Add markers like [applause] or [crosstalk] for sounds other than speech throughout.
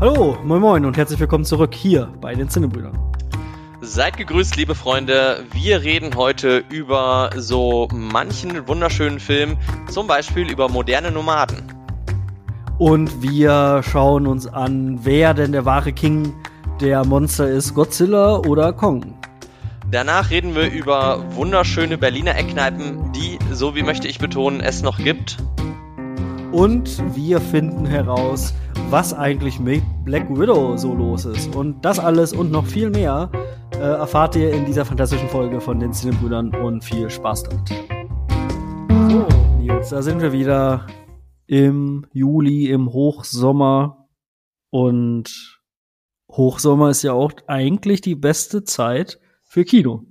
Hallo, moin moin und herzlich willkommen zurück hier bei den Zinnebrüdern. Seid gegrüßt, liebe Freunde. Wir reden heute über so manchen wunderschönen Film, zum Beispiel über moderne Nomaden. Und wir schauen uns an, wer denn der wahre King der Monster ist, Godzilla oder Kong. Danach reden wir über wunderschöne Berliner Eckkneipen, die, so wie möchte ich betonen, es noch gibt. Und wir finden heraus, was eigentlich mit Black Widow so los ist. Und das alles und noch viel mehr äh, erfahrt ihr in dieser fantastischen Folge von den Cinebrüdern und viel Spaß damit. So, Nils, da sind wir wieder im Juli, im Hochsommer. Und Hochsommer ist ja auch eigentlich die beste Zeit für Kino.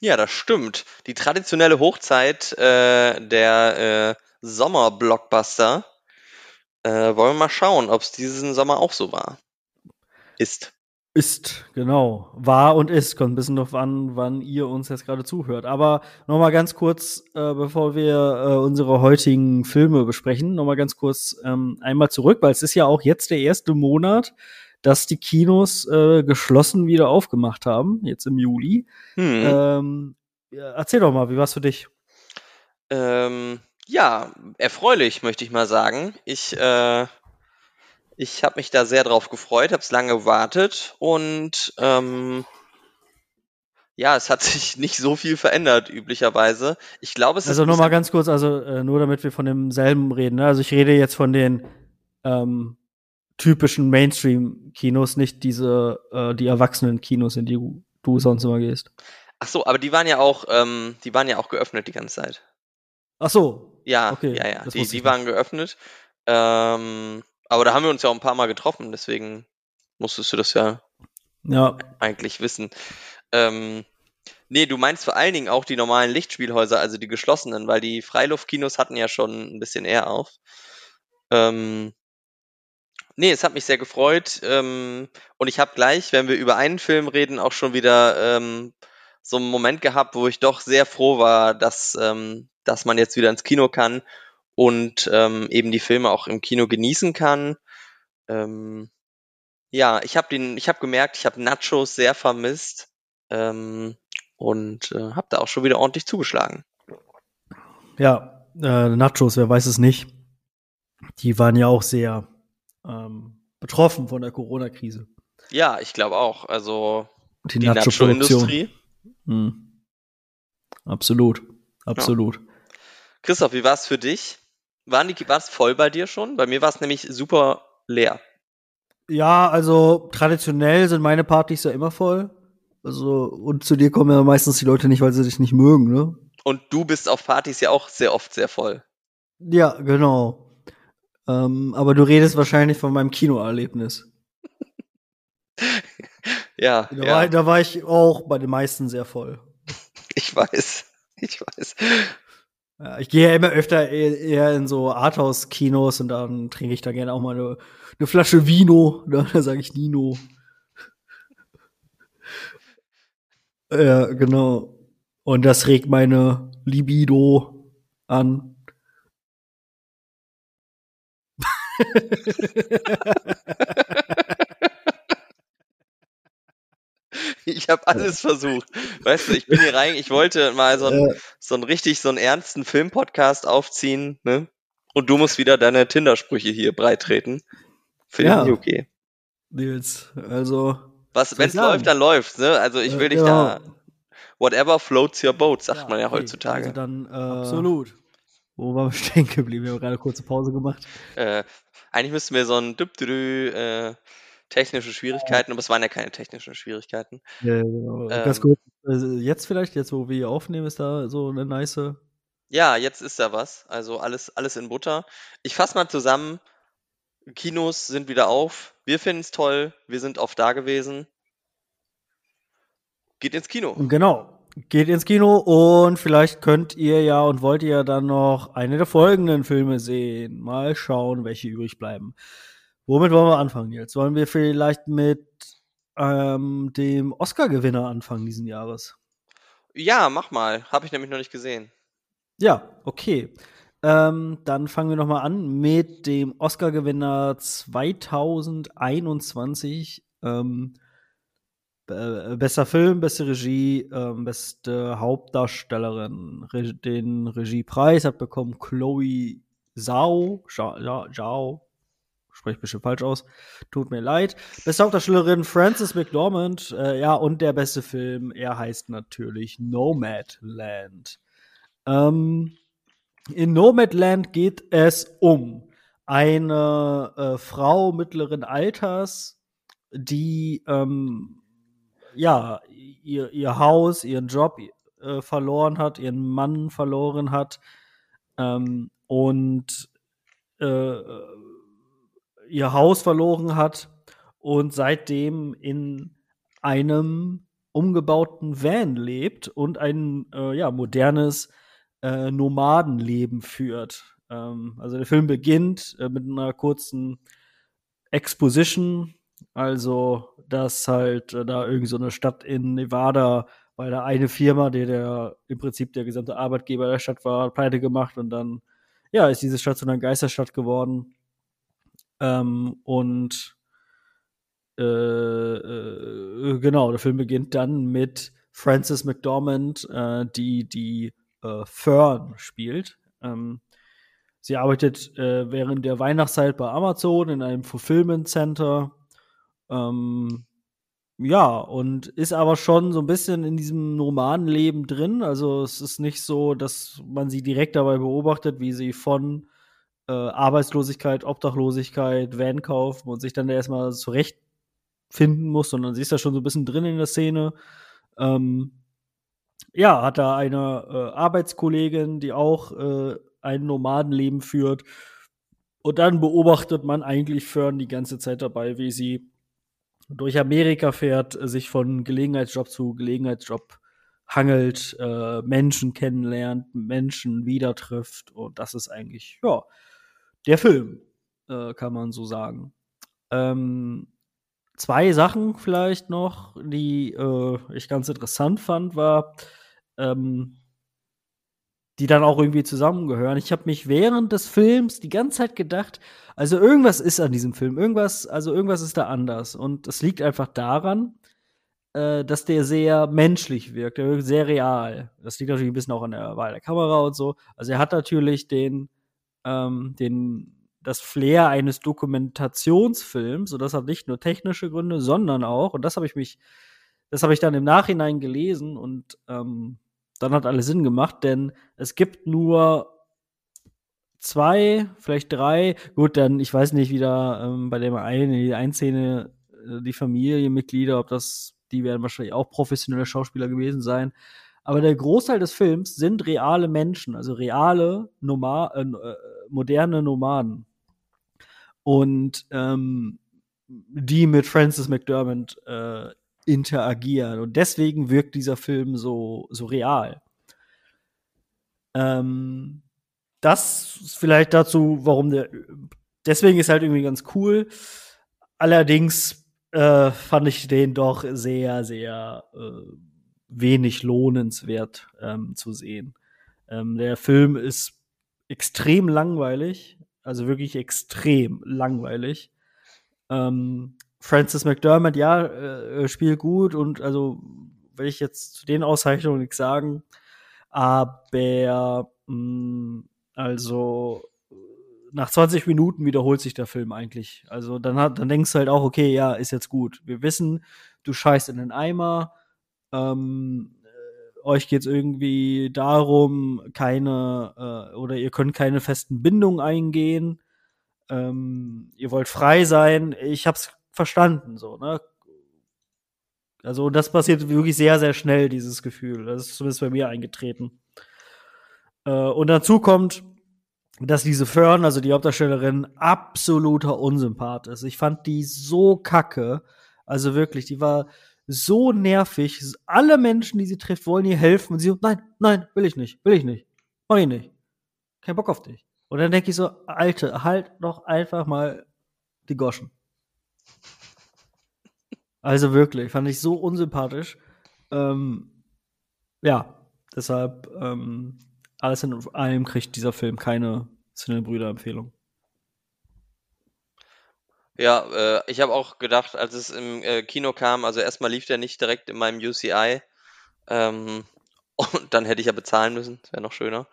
Ja, das stimmt. Die traditionelle Hochzeit äh, der äh, Sommer-Blockbuster. Äh, wollen wir mal schauen, ob es diesen Sommer auch so war. Ist. Ist, genau. War und ist. Kommt ein bisschen drauf an, wann ihr uns jetzt gerade zuhört. Aber noch mal ganz kurz, äh, bevor wir äh, unsere heutigen Filme besprechen, noch mal ganz kurz ähm, einmal zurück, weil es ist ja auch jetzt der erste Monat, dass die Kinos äh, geschlossen wieder aufgemacht haben, jetzt im Juli. Hm. Ähm, erzähl doch mal, wie war's für dich? Ähm, ja, erfreulich, möchte ich mal sagen. Ich, äh, ich habe mich da sehr drauf gefreut, habe es lange gewartet und ähm, ja, es hat [laughs] sich nicht so viel verändert üblicherweise. Ich glaube, es also ist. Also nochmal ganz kurz, also äh, nur damit wir von demselben reden. Ne? Also ich rede jetzt von den ähm, typischen Mainstream-Kinos, nicht diese äh, die erwachsenen Kinos, in die du, du sonst immer gehst. Ach so, aber die waren ja auch, ähm, die waren ja auch geöffnet die ganze Zeit. Ach so, ja, okay, ja, ja. Die, die waren geöffnet. Ähm, aber da haben wir uns ja auch ein paar Mal getroffen, deswegen musstest du das ja, ja. eigentlich wissen. Ähm, nee, du meinst vor allen Dingen auch die normalen Lichtspielhäuser, also die geschlossenen, weil die Freiluftkinos hatten ja schon ein bisschen eher auf. Ähm, nee, es hat mich sehr gefreut. Ähm, und ich habe gleich, wenn wir über einen Film reden, auch schon wieder ähm, so einen Moment gehabt, wo ich doch sehr froh war, dass ähm, dass man jetzt wieder ins Kino kann und ähm, eben die Filme auch im Kino genießen kann. Ähm, ja, ich habe den, ich habe gemerkt, ich habe Nachos sehr vermisst ähm, und äh, habe da auch schon wieder ordentlich zugeschlagen. Ja, äh, Nachos, wer weiß es nicht. Die waren ja auch sehr ähm, betroffen von der Corona-Krise. Ja, ich glaube auch. Also die, die Nacho-Industrie. Hm. Absolut, absolut. Ja. Christoph, wie war es für dich? Waren die, war es voll bei dir schon? Bei mir war es nämlich super leer. Ja, also traditionell sind meine Partys ja immer voll. Also, und zu dir kommen ja meistens die Leute nicht, weil sie dich nicht mögen, ne? Und du bist auf Partys ja auch sehr oft sehr voll. Ja, genau. Ähm, aber du redest wahrscheinlich von meinem Kinoerlebnis. Ja. Da, ja. War, da war ich auch bei den meisten sehr voll. [laughs] Ich weiß. [laughs] Ich weiß. Ja, ich gehe ja immer öfter eher in so Arthouse-Kinos und dann trinke ich da gerne auch mal eine, eine Flasche Vino. Da, [laughs] da sage ich Nino. ja, genau. Und das regt meine Libido an. Ich habe alles versucht. Weißt du, ich bin hier rein, ich wollte mal so [laughs] einen, so einen richtig, so einen ernsten Filmpodcast aufziehen, ne? Und du musst wieder deine Tinder-Sprüche hier breitreten. Finde ja. ich okay. Nils, also. Was, wenn es läuft, dann läuft, ne? Also ich will dich genau. da. Whatever floats your boat, sagt ja, man ja okay. heutzutage. Also dann, äh, Absolut. Wo waren wir [laughs] stehen geblieben? Wir haben gerade eine kurze Pause gemacht. Äh, eigentlich müssten wir so ein Dübdrü, äh, technische Schwierigkeiten, aber es waren ja keine technischen Schwierigkeiten. Ja, genau. Ähm, Ganz kurz, also jetzt vielleicht, jetzt wo wir hier aufnehmen, ist da so eine nice. Ja, jetzt ist da was. Also alles, alles in Butter. Ich fasse mal zusammen. Kinos sind wieder auf. Wir finden es toll. Wir sind oft da gewesen. Geht ins Kino. Genau. Geht ins Kino und vielleicht könnt ihr ja und wollt ihr dann noch eine der folgenden Filme sehen. Mal schauen, welche übrig bleiben. Womit wollen wir anfangen jetzt? Wollen wir vielleicht mit ähm, dem Oscar-Gewinner anfangen diesen Jahres? Ja, mach mal. Habe ich nämlich noch nicht gesehen. Ja, okay. Ähm, dann fangen wir noch mal an mit dem Oscar-Gewinner 2021. Ähm, äh, bester Film, beste Regie, äh, beste Hauptdarstellerin. Re den Regiepreis hat bekommen Chloe Zhao. Zhao, Zhao. Spreche bestimmt falsch aus. Tut mir leid. Beste Hauptdarstellerin Frances McDormand. Äh, ja, und der beste Film, er heißt natürlich Nomadland. Ähm, in Nomadland geht es um eine äh, Frau mittleren Alters, die ähm, ja ihr, ihr Haus, ihren Job äh, verloren hat, ihren Mann verloren hat ähm, und äh, ihr Haus verloren hat und seitdem in einem umgebauten Van lebt und ein äh, ja, modernes äh, Nomadenleben führt. Ähm, also der Film beginnt äh, mit einer kurzen Exposition, also dass halt äh, da irgend so eine Stadt in Nevada, weil da eine Firma, die der im Prinzip der gesamte Arbeitgeber der Stadt war, pleite gemacht und dann ja ist diese Stadt zu einer Geisterstadt geworden. Ähm, und äh, äh, genau, der Film beginnt dann mit Frances McDormand, äh, die die äh, Fern spielt. Ähm, sie arbeitet äh, während der Weihnachtszeit bei Amazon in einem Fulfillment Center. Ähm, ja, und ist aber schon so ein bisschen in diesem Romanleben drin. Also es ist nicht so, dass man sie direkt dabei beobachtet, wie sie von äh, Arbeitslosigkeit, Obdachlosigkeit, Van kaufen und sich dann erstmal zurechtfinden muss, sondern sie ist da schon so ein bisschen drin in der Szene. Ähm, ja, hat da eine äh, Arbeitskollegin, die auch äh, ein Nomadenleben führt. Und dann beobachtet man eigentlich Fern die ganze Zeit dabei, wie sie durch Amerika fährt, sich von Gelegenheitsjob zu Gelegenheitsjob hangelt, äh, Menschen kennenlernt, Menschen wieder trifft. Und das ist eigentlich, ja, der Film, äh, kann man so sagen. Ähm, zwei Sachen vielleicht noch, die äh, ich ganz interessant fand, war, ähm, die dann auch irgendwie zusammengehören. Ich habe mich während des Films die ganze Zeit gedacht, also irgendwas ist an diesem Film, irgendwas, also irgendwas ist da anders. Und es liegt einfach daran, äh, dass der sehr menschlich wirkt, der wirkt sehr real. Das liegt natürlich ein bisschen auch an der Wahl der Kamera und so. Also er hat natürlich den, ähm, den, das Flair eines Dokumentationsfilms, und das hat nicht nur technische Gründe, sondern auch, und das habe ich mich, das habe ich dann im Nachhinein gelesen und ähm, dann hat alles Sinn gemacht, denn es gibt nur zwei, vielleicht drei. Gut, dann, ich weiß nicht, wie da ähm, bei dem einen, die einen Szene, äh, die Familienmitglieder, ob das, die werden wahrscheinlich auch professionelle Schauspieler gewesen sein. Aber der Großteil des Films sind reale Menschen, also reale, Noma äh, äh, moderne Nomaden. Und ähm, die mit Francis McDermott äh, interagieren. Und deswegen wirkt dieser Film so, so real. Ähm, das vielleicht dazu, warum der. Deswegen ist halt irgendwie ganz cool. Allerdings äh, fand ich den doch sehr, sehr äh, wenig lohnenswert ähm, zu sehen. Ähm, der Film ist extrem langweilig, also wirklich extrem langweilig. Ähm, Francis McDermott, ja, äh, spielt gut und also will ich jetzt zu den Auszeichnungen nichts sagen, aber mh, mm, also nach 20 Minuten wiederholt sich der Film eigentlich. Also dann, hat, dann denkst du halt auch, okay, ja, ist jetzt gut. Wir wissen, du scheißt in den Eimer. Ähm, euch geht's irgendwie darum, keine äh, oder ihr könnt keine festen Bindungen eingehen. Ähm, ihr wollt frei sein. Ich hab's verstanden, so, ne? Also, das passiert wirklich sehr, sehr schnell, dieses Gefühl. Das ist zumindest bei mir eingetreten. Äh, und dazu kommt, dass diese Fern, also die Hauptdarstellerin, absoluter Unsympath ist. Ich fand die so kacke. Also wirklich, die war so nervig. Alle Menschen, die sie trifft, wollen ihr helfen. Und sie so, nein, nein, will ich nicht, will ich nicht. Mach ich nicht. Kein Bock auf dich. Und dann denke ich so, Alte, halt doch einfach mal die Goschen. Also wirklich, fand ich so unsympathisch. Ähm, ja, deshalb, ähm, alles in allem kriegt dieser Film keine Cinebrüder-Empfehlung. Ja, äh, ich habe auch gedacht, als es im äh, Kino kam, also erstmal lief der nicht direkt in meinem UCI. Ähm, [laughs] und dann hätte ich ja bezahlen müssen, das wäre noch schöner.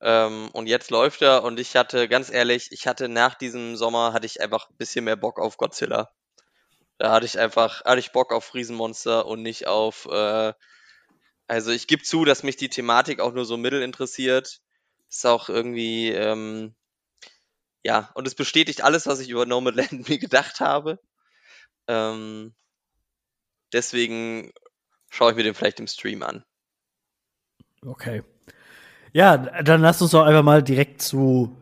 Ähm, und jetzt läuft er und ich hatte, ganz ehrlich, ich hatte nach diesem Sommer, hatte ich einfach ein bisschen mehr Bock auf Godzilla. Da hatte ich einfach, hatte ich Bock auf Riesenmonster und nicht auf, äh, also ich gebe zu, dass mich die Thematik auch nur so mittel interessiert. Ist auch irgendwie, ähm, ja, und es bestätigt alles, was ich über Nomadland [laughs] mir gedacht habe. Ähm, deswegen schaue ich mir den vielleicht im Stream an. Okay. Ja, dann lass uns doch einfach mal direkt zu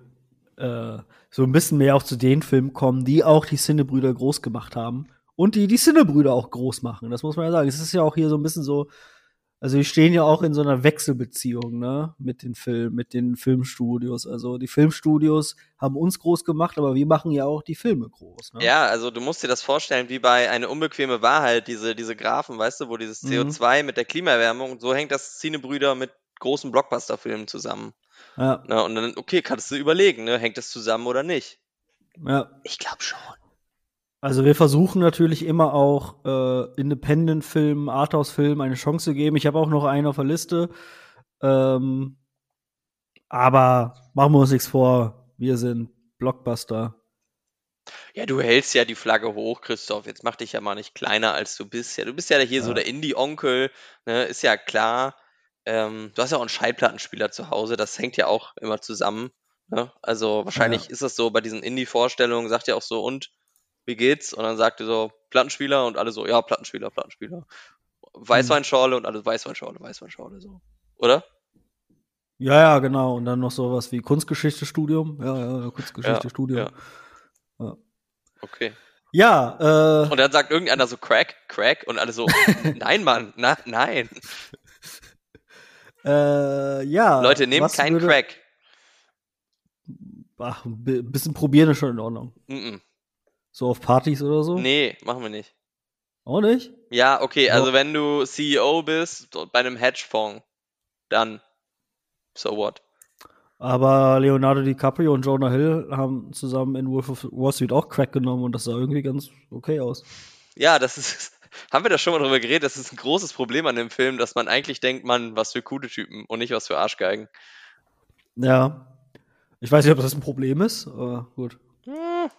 äh, so ein bisschen mehr auch zu den Filmen kommen, die auch die Sinnebrüder groß gemacht haben und die die Sinnebrüder auch groß machen. Das muss man ja sagen. Es ist ja auch hier so ein bisschen so also die stehen ja auch in so einer Wechselbeziehung, ne, mit den Film, mit den Filmstudios. Also die Filmstudios haben uns groß gemacht, aber wir machen ja auch die Filme groß. Ne? Ja, also du musst dir das vorstellen, wie bei eine unbequeme Wahrheit, diese diese Graphen, weißt du, wo dieses CO2 mhm. mit der Klimaerwärmung, so hängt das Cinebrüder mit großen Blockbuster-Filmen zusammen. Ja. Na, und dann, okay, kannst du überlegen, ne, hängt das zusammen oder nicht? Ja. Ich glaube schon. Also wir versuchen natürlich immer auch äh, Independent-Filmen, Arthouse-Filmen eine Chance zu geben. Ich habe auch noch einen auf der Liste. Ähm, aber machen wir uns nichts vor. Wir sind Blockbuster. Ja, du hältst ja die Flagge hoch, Christoph. Jetzt mach dich ja mal nicht kleiner, als du bist. Ja, du bist ja hier ja. so der Indie-Onkel. Ne? Ist ja klar. Ähm, du hast ja auch einen Schallplattenspieler zu Hause. Das hängt ja auch immer zusammen. Ne? Also wahrscheinlich ja. ist das so bei diesen Indie-Vorstellungen, sagt ja auch so, und wie geht's? Und dann sagte so, Plattenspieler und alle so, ja, Plattenspieler, Plattenspieler. Weißweinschorle und alle Weißweinschorle, Weißweinschorle, so. Oder? Ja, ja, genau. Und dann noch sowas wie Kunstgeschichte-Studium. Ja, ja, Kunstgeschichte-Studium. Ja, ja. Okay. Ja, äh. Und dann sagt irgendeiner so Crack, Crack und alle so, [laughs] nein, Mann, na, nein. Äh, ja. Leute, nehmt keinen Crack. Ach, ein bisschen probieren ist schon in Ordnung. Mm, -mm. So auf Partys oder so? Nee, machen wir nicht. Auch nicht? Ja, okay, also wenn du CEO bist bei einem Hedgefonds, dann so what? Aber Leonardo DiCaprio und Jonah Hill haben zusammen in Wolf of Wall Street auch Crack genommen und das sah irgendwie ganz okay aus. Ja, das ist. [laughs] Haben wir da schon mal drüber geredet? Das ist ein großes Problem an dem Film, dass man eigentlich denkt, man, was für coole Typen und nicht was für Arschgeigen. Ja. Ich weiß nicht, ob das ein Problem ist, aber gut. Hm.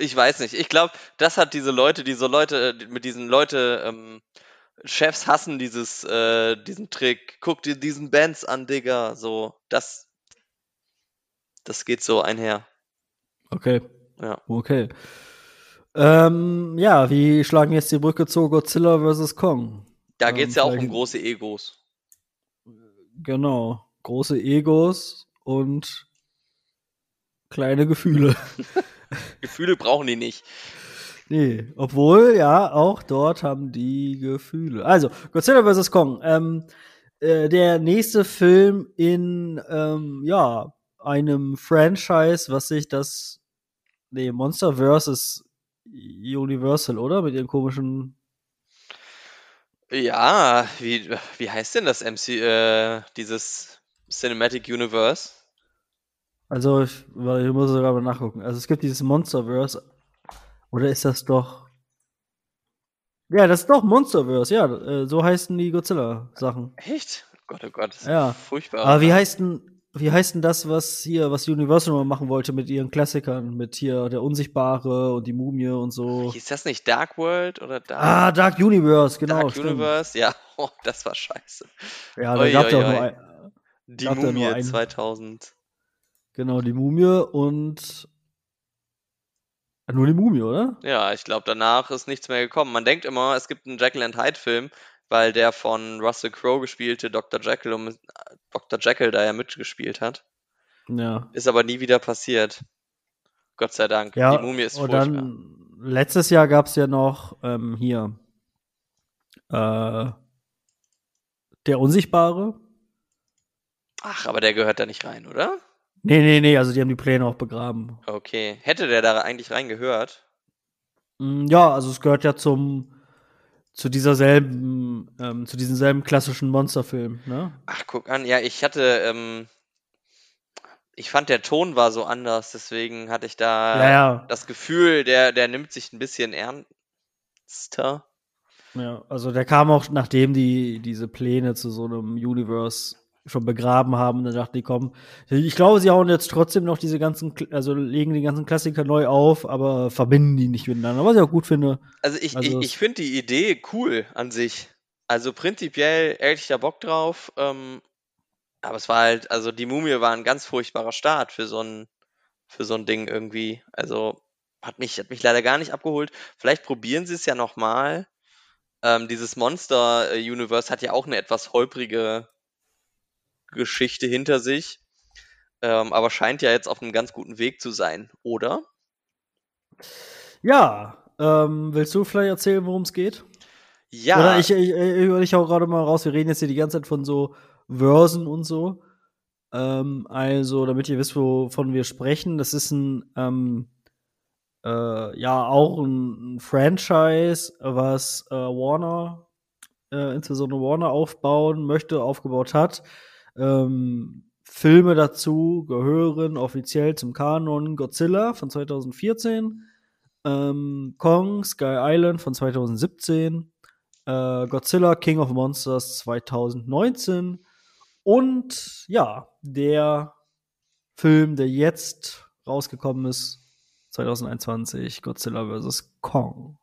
Ich weiß nicht. Ich glaube, das hat diese Leute, diese Leute, mit diesen Leute, ähm, Chefs hassen dieses, äh, diesen Trick. Guck dir diesen Bands an, Digga. So, das, das geht so einher. Okay. Ja. Okay. Ähm, ja, wie schlagen jetzt die Brücke zu Godzilla vs. Kong? Da geht es ähm, ja auch um große Egos. Genau. Große Egos und kleine Gefühle. [laughs] [laughs] Gefühle brauchen die nicht. Nee, obwohl, ja, auch dort haben die Gefühle. Also, Godzilla vs. Kong. Ähm, äh, der nächste Film in, ähm, ja, einem Franchise, was sich das, nee, Monster vs. Universal, oder? Mit ihren komischen. Ja, wie, wie heißt denn das MC, äh, dieses Cinematic Universe? Also, ich, ich muss sogar mal nachgucken. Also, es gibt dieses Monsterverse. Oder ist das doch. Ja, das ist doch Monsterverse, ja. Äh, so heißen die Godzilla-Sachen. Echt? Gott, oh Gott, ja. furchtbar. Aber wie heißt denn, wie heißt denn das, was hier, was Universal mal machen wollte mit ihren Klassikern? Mit hier der Unsichtbare und die Mumie und so. Ist das nicht Dark World oder Dark? Ah, Dark Universe, genau. Dark stimmt. Universe, ja. [laughs] Oh, das war scheiße. Ja, da gab es ja nur ein. Die Mumie 2000. Genau, die Mumie und nur die Mumie, oder? Ja, ich glaube, danach ist nichts mehr gekommen. Man denkt immer, es gibt einen Jekyll and Hyde Film, weil der von Russell Crowe gespielte Dr. Jekyll und Dr. Jekyll da ja mitgespielt hat. Ja. Ist aber nie wieder passiert. Gott sei Dank. Ja, die Mumie ist und dann letztes Jahr gab es ja noch ähm, hier äh, der Unsichtbare. Ach, aber der gehört da nicht rein, oder? Nee, nee, nee, also die haben die Pläne auch begraben. Okay. Hätte der da eigentlich reingehört? Mm, ja, also es gehört ja zum zu dieser selben, ähm, zu diesem selben klassischen Monsterfilm, ne? Ach, guck an, ja, ich hatte, ähm, ich fand der Ton war so anders, deswegen hatte ich da ja, ja. das Gefühl, der, der nimmt sich ein bisschen ernster. Ja, also der kam auch, nachdem die diese Pläne zu so einem Universe schon begraben haben. Dann dachte ich, komm, ich glaube, sie hauen jetzt trotzdem noch diese ganzen, also legen die ganzen Klassiker neu auf, aber verbinden die nicht miteinander, was ich auch gut finde. Also ich, also ich, ich finde die Idee cool an sich. Also prinzipiell hätte ich da Bock drauf. Ähm, aber es war halt, also die Mumie war ein ganz furchtbarer Start für so ein, für so ein Ding irgendwie. Also hat mich, hat mich leider gar nicht abgeholt. Vielleicht probieren sie es ja nochmal. Ähm, dieses Monster-Universe hat ja auch eine etwas holprige Geschichte hinter sich, ähm, aber scheint ja jetzt auf einem ganz guten Weg zu sein, oder? Ja, ähm, willst du vielleicht erzählen, worum es geht? Ja. Oder ich, ich, ich, ich hau gerade mal raus, wir reden jetzt hier die ganze Zeit von so Versen und so. Ähm, also, damit ihr wisst, wovon wir sprechen, das ist ein, ähm, äh, ja, auch ein, ein Franchise, was äh, Warner, äh, insbesondere Warner aufbauen möchte, aufgebaut hat. Ähm, Filme dazu gehören offiziell zum Kanon Godzilla von 2014, ähm, Kong, Sky Island von 2017, äh, Godzilla King of Monsters 2019 und ja, der Film, der jetzt rausgekommen ist, 2021, Godzilla vs. Kong.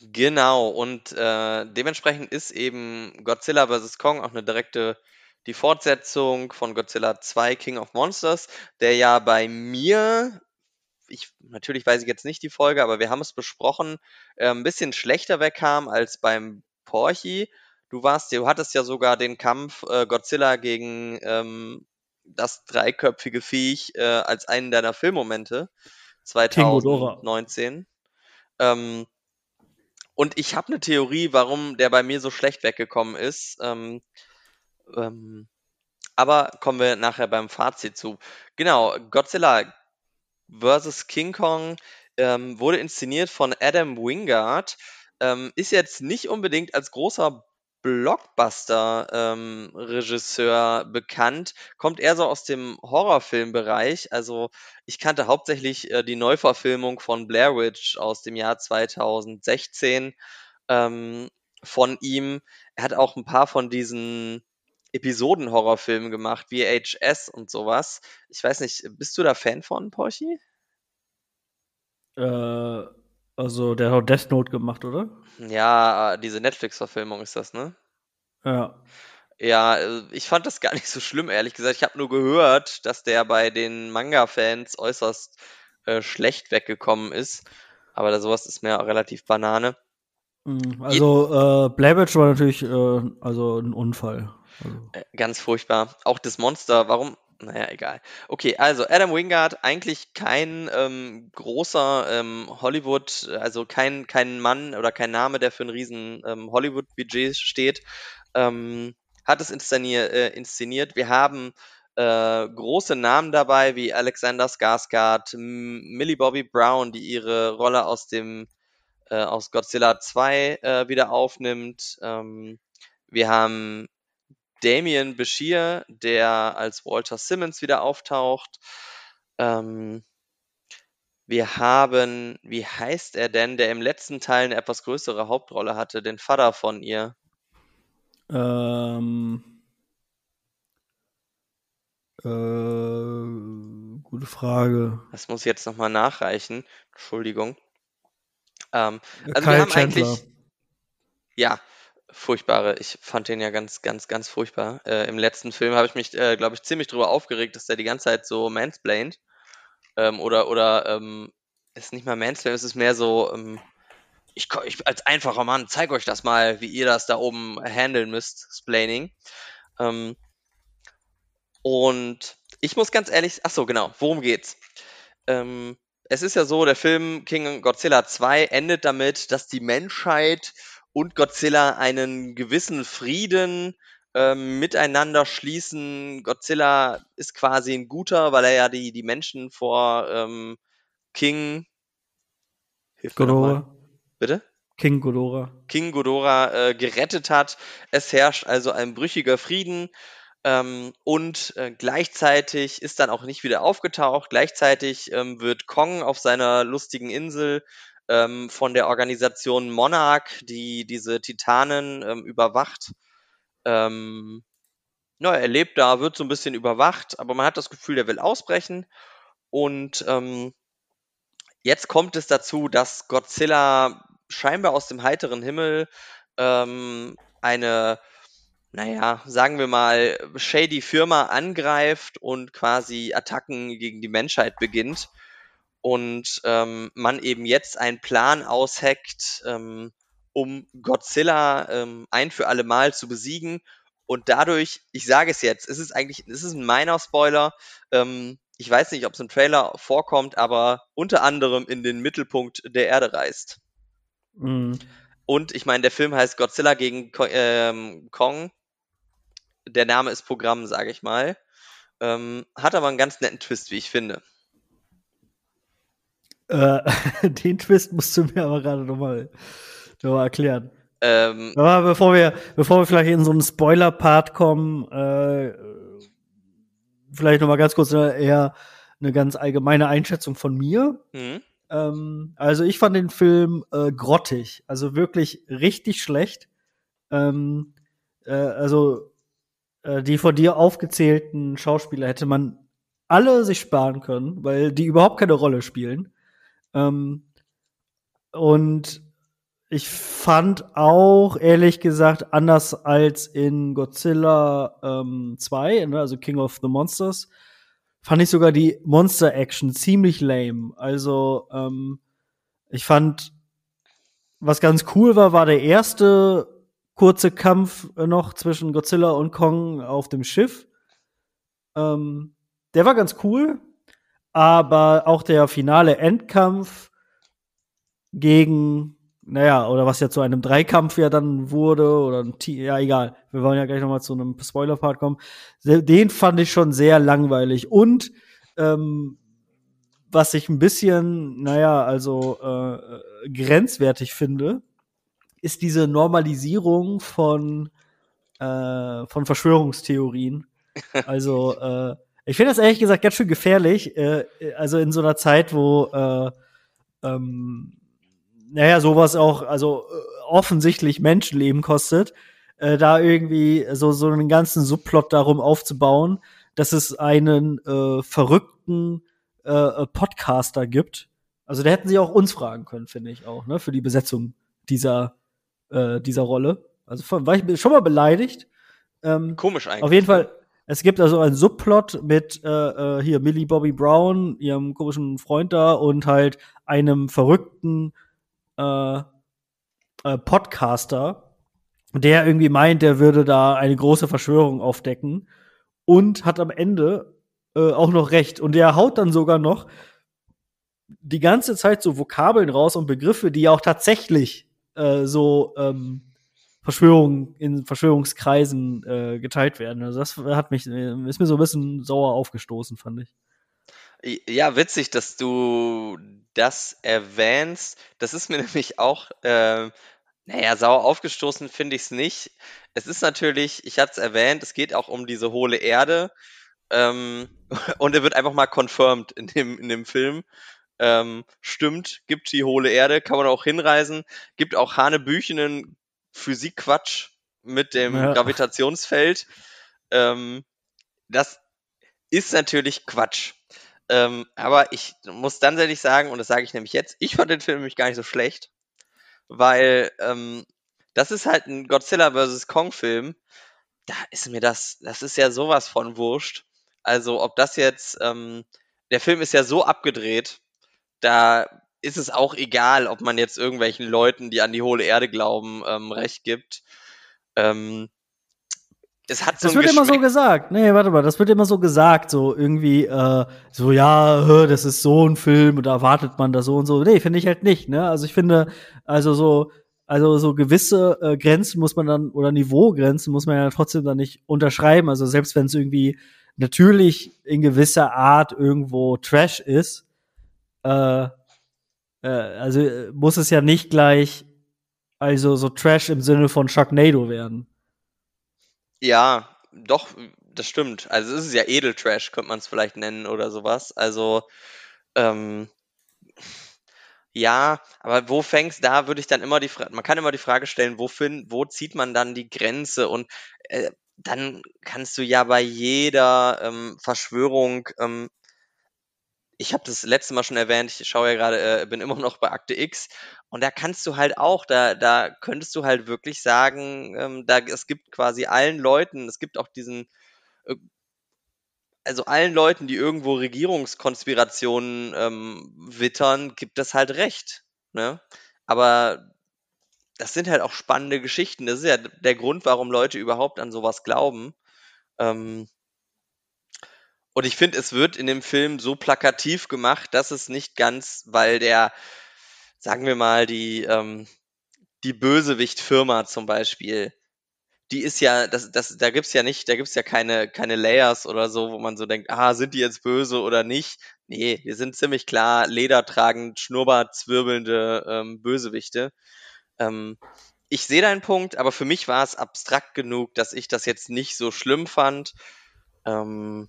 Genau, und äh, dementsprechend ist eben Godzilla vs. Kong auch eine direkte die Fortsetzung von Godzilla 2 King of Monsters, der ja bei mir, ich, natürlich weiß ich jetzt nicht die Folge, aber wir haben es besprochen, äh, ein bisschen schlechter wegkam als beim Porchi. Du warst, du hattest ja sogar den Kampf äh, Godzilla gegen ähm, das dreiköpfige Viech äh, als einen deiner Filmmomente 2019. Ähm, und ich habe eine Theorie, warum der bei mir so schlecht weggekommen ist. Ähm, ähm, aber kommen wir nachher beim Fazit zu. Genau, Godzilla vs. King Kong ähm, wurde inszeniert von Adam Wingard. Ähm, ist jetzt nicht unbedingt als großer Blockbuster-Regisseur ähm, bekannt, kommt eher so aus dem Horrorfilmbereich. Also ich kannte hauptsächlich äh, die Neuverfilmung von Blair Witch aus dem Jahr 2016 ähm, von ihm. Er hat auch ein paar von diesen Episoden-Horrorfilmen gemacht, VHS und sowas. Ich weiß nicht, bist du da Fan von, Porsche? Äh, also der hat Death Note gemacht, oder? Ja, diese Netflix-Verfilmung ist das, ne? Ja. Ja, äh, ich fand das gar nicht so schlimm, ehrlich gesagt. Ich habe nur gehört, dass der bei den Manga-Fans äußerst äh, schlecht weggekommen ist. Aber da, sowas ist mir relativ Banane. Mhm, also, äh, Blair war natürlich äh, also ein Unfall. Also. Äh, ganz furchtbar. Auch das Monster, warum? Naja, egal. Okay, also Adam Wingard, eigentlich kein ähm, großer ähm, Hollywood, also kein, kein Mann oder kein Name, der für ein riesen ähm, Hollywood-Budget steht, ähm, hat es inszeniert, äh, inszeniert. Wir haben äh, große Namen dabei, wie Alexander Skarsgård, Millie Bobby Brown, die ihre Rolle aus dem äh, aus Godzilla 2 äh, wieder aufnimmt. Ähm, wir haben Damien Bashir, der als Walter Simmons wieder auftaucht. Ähm, wir haben, wie heißt er denn, der im letzten Teil eine etwas größere Hauptrolle hatte, den Vater von ihr? Ähm, äh, gute Frage. Das muss ich jetzt nochmal nachreichen. Entschuldigung. Ähm, also Kyle wir haben Chandler. eigentlich. Ja, furchtbare. Ich fand den ja ganz, ganz, ganz furchtbar. Äh, Im letzten Film habe ich mich, äh, glaube ich, ziemlich drüber aufgeregt, dass der die ganze Zeit so mansplained. Ähm, oder, oder, ähm, ist nicht mal mansplained, es ist mehr so, ähm, ich, ich als einfacher Mann zeige euch das mal, wie ihr das da oben handeln müsst, splaining. Ähm, und ich muss ganz ehrlich, ach so, genau, worum geht's? Ähm, es ist ja so, der Film King Godzilla 2 endet damit, dass die Menschheit und Godzilla einen gewissen Frieden ähm, miteinander schließen. Godzilla ist quasi ein guter, weil er ja die, die Menschen vor ähm, King. Ghidorah. Bitte? King Godora. King Godora äh, gerettet hat. Es herrscht also ein brüchiger Frieden. Ähm, und äh, gleichzeitig ist dann auch nicht wieder aufgetaucht. Gleichzeitig ähm, wird Kong auf seiner lustigen Insel ähm, von der Organisation Monarch, die diese Titanen ähm, überwacht. Ähm, ja, er lebt da, wird so ein bisschen überwacht, aber man hat das Gefühl, der will ausbrechen. Und ähm, jetzt kommt es dazu, dass Godzilla scheinbar aus dem heiteren Himmel ähm, eine, naja, sagen wir mal, shady Firma angreift und quasi Attacken gegen die Menschheit beginnt. Und ähm, man eben jetzt einen Plan ausheckt, ähm, um Godzilla ähm, ein für alle Mal zu besiegen. Und dadurch, ich sage es jetzt, es ist eigentlich, es ist ein meiner Spoiler. Ähm, ich weiß nicht, ob es im Trailer vorkommt, aber unter anderem in den Mittelpunkt der Erde reist. Mhm. Und ich meine, der Film heißt Godzilla gegen Ko ähm, Kong. Der Name ist Programm, sage ich mal. Ähm, hat aber einen ganz netten Twist, wie ich finde. Äh, [laughs] den Twist musst du mir aber gerade nochmal noch mal erklären. Ähm, aber bevor wir, bevor wir vielleicht in so einen Spoiler-Part kommen, äh, vielleicht noch mal ganz kurz äh, eher eine ganz allgemeine Einschätzung von mir. Mhm. Ähm, also ich fand den Film äh, grottig, also wirklich richtig schlecht. Ähm, äh, also äh, die von dir aufgezählten Schauspieler hätte man alle sich sparen können, weil die überhaupt keine Rolle spielen. Ähm, und ich fand auch, ehrlich gesagt, anders als in Godzilla ähm, 2, ne, also King of the Monsters, fand ich sogar die Monster-Action ziemlich lame. Also, ähm, ich fand, was ganz cool war, war der erste kurze Kampf noch zwischen Godzilla und Kong auf dem Schiff. Ähm, der war ganz cool, aber auch der finale Endkampf gegen, naja, oder was ja zu einem Dreikampf ja dann wurde, oder ein T ja, egal. Wir wollen ja gleich noch mal zu einem Spoiler-Part kommen. Den fand ich schon sehr langweilig. Und ähm, was ich ein bisschen, naja, also äh, grenzwertig finde, ist diese Normalisierung von, äh, von Verschwörungstheorien. Also, äh, ich finde das ehrlich gesagt ganz schön gefährlich. Äh, also in so einer Zeit, wo äh, ähm, naja, sowas auch, also äh, offensichtlich Menschenleben kostet, äh, da irgendwie so, so einen ganzen Subplot darum aufzubauen, dass es einen äh, verrückten äh, äh, Podcaster gibt. Also da hätten sie auch uns fragen können, finde ich auch, ne, für die Besetzung dieser, äh, dieser Rolle. Also war ich schon mal beleidigt. Ähm, Komisch eigentlich. Auf jeden Fall, es gibt also einen Subplot mit äh, äh, hier Millie Bobby Brown, ihrem komischen Freund da und halt einem verrückten äh, äh, Podcaster, der irgendwie meint, der würde da eine große Verschwörung aufdecken und hat am Ende äh, auch noch recht. Und der haut dann sogar noch die ganze Zeit so Vokabeln raus und Begriffe, die auch tatsächlich äh, so ähm, Verschwörungen in Verschwörungskreisen äh, geteilt werden. Also das hat mich ist mir so ein bisschen sauer aufgestoßen, fand ich. Ja, witzig, dass du das erwähnst. Das ist mir [laughs] nämlich auch, äh, naja, sauer aufgestoßen finde ich es nicht. Es ist natürlich, ich hatte es erwähnt, es geht auch um diese hohle Erde. Ähm, [laughs] und er wird einfach mal confirmed in dem, in dem Film. Ähm, stimmt, gibt die hohle Erde, kann man auch hinreisen. Gibt auch hanebüchenen Physikquatsch mit dem ja. Gravitationsfeld. Ähm, das ist natürlich Quatsch. Ähm, aber ich muss dann ehrlich sagen, und das sage ich nämlich jetzt, ich fand den Film nämlich gar nicht so schlecht, weil ähm, das ist halt ein Godzilla vs. Kong-Film. Da ist mir das, das ist ja sowas von wurscht. Also, ob das jetzt, ähm, der Film ist ja so abgedreht, da ist es auch egal, ob man jetzt irgendwelchen Leuten, die an die hohle Erde glauben, ähm, recht gibt. Ähm, es hat so das wird immer so gesagt. Nee, warte mal, das wird immer so gesagt, so irgendwie, äh, so, ja, das ist so ein Film und da erwartet man da so und so. Nee, finde ich halt nicht, ne? Also ich finde, also so, also so gewisse äh, Grenzen muss man dann, oder Niveaugrenzen muss man ja trotzdem dann nicht unterschreiben. Also selbst wenn es irgendwie natürlich in gewisser Art irgendwo Trash ist, äh, äh, also muss es ja nicht gleich also so Trash im Sinne von Sharknado werden. Ja, doch, das stimmt. Also es ist ja Edeltrash, könnte man es vielleicht nennen oder sowas. Also, ähm, ja, aber wo fängst da würde ich dann immer die Frage, man kann immer die Frage stellen, wo, find, wo zieht man dann die Grenze? Und äh, dann kannst du ja bei jeder ähm, Verschwörung ähm, ich habe das letzte Mal schon erwähnt, ich schaue ja gerade, äh, bin immer noch bei Akte X und da kannst du halt auch, da, da könntest du halt wirklich sagen, ähm, da es gibt quasi allen Leuten, es gibt auch diesen, äh, also allen Leuten, die irgendwo Regierungskonspirationen ähm, wittern, gibt das halt recht. Ne? Aber das sind halt auch spannende Geschichten. Das ist ja der Grund, warum Leute überhaupt an sowas glauben. Ähm, und ich finde, es wird in dem Film so plakativ gemacht, dass es nicht ganz, weil der, sagen wir mal, die, ähm, die Bösewicht-Firma zum Beispiel, die ist ja, das, das, da gibt's ja nicht, da gibt's ja keine, keine Layers oder so, wo man so denkt, ah, sind die jetzt böse oder nicht? Nee, wir sind ziemlich klar ledertragend, schnurrbartzwirbelnde ähm, Bösewichte. Ähm, ich sehe deinen Punkt, aber für mich war es abstrakt genug, dass ich das jetzt nicht so schlimm fand. Ähm,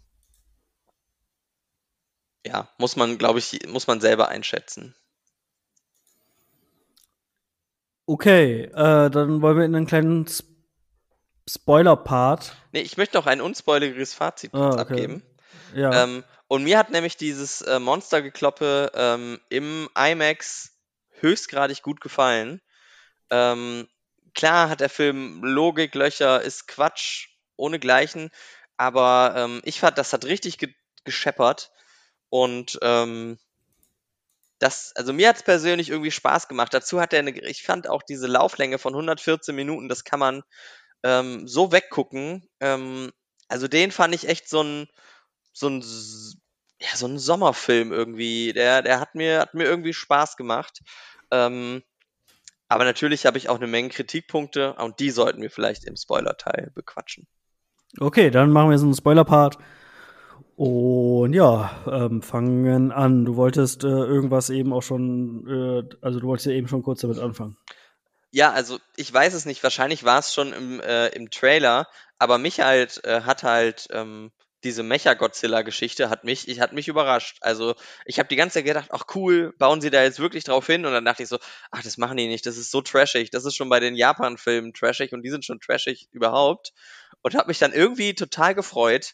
ja, muss man, glaube ich, muss man selber einschätzen. Okay, äh, dann wollen wir in einen kleinen Spoiler-Part. Nee, ich möchte noch ein unspoileriges Fazit ah, okay. abgeben. Ja. Ähm, und mir hat nämlich dieses äh, Monstergekloppe ähm, im IMAX höchstgradig gut gefallen. Ähm, klar hat der Film Logiklöcher, ist Quatsch, ohnegleichen, aber ähm, ich fand, das hat richtig ge gescheppert. Und ähm, das, also mir hat es persönlich irgendwie Spaß gemacht. Dazu hat er eine, ich fand auch diese Lauflänge von 114 Minuten, das kann man ähm, so weggucken. Ähm, also den fand ich echt so ein, so ein, ja, so ein Sommerfilm irgendwie. Der, der hat mir, hat mir irgendwie Spaß gemacht. Ähm, aber natürlich habe ich auch eine Menge Kritikpunkte und die sollten wir vielleicht im Spoiler-Teil bequatschen. Okay, dann machen wir so einen Spoiler-Part. Und ja, ähm, fangen an. Du wolltest äh, irgendwas eben auch schon, äh, also du wolltest ja eben schon kurz damit anfangen. Ja, also ich weiß es nicht, wahrscheinlich war es schon im, äh, im Trailer, aber mich halt äh, hat halt ähm, diese Mecha-Godzilla-Geschichte hat mich, ich hat mich überrascht. Also ich habe die ganze Zeit gedacht, ach cool, bauen sie da jetzt wirklich drauf hin? Und dann dachte ich so, ach, das machen die nicht, das ist so trashig, das ist schon bei den Japan-Filmen trashig und die sind schon trashig überhaupt. Und habe mich dann irgendwie total gefreut,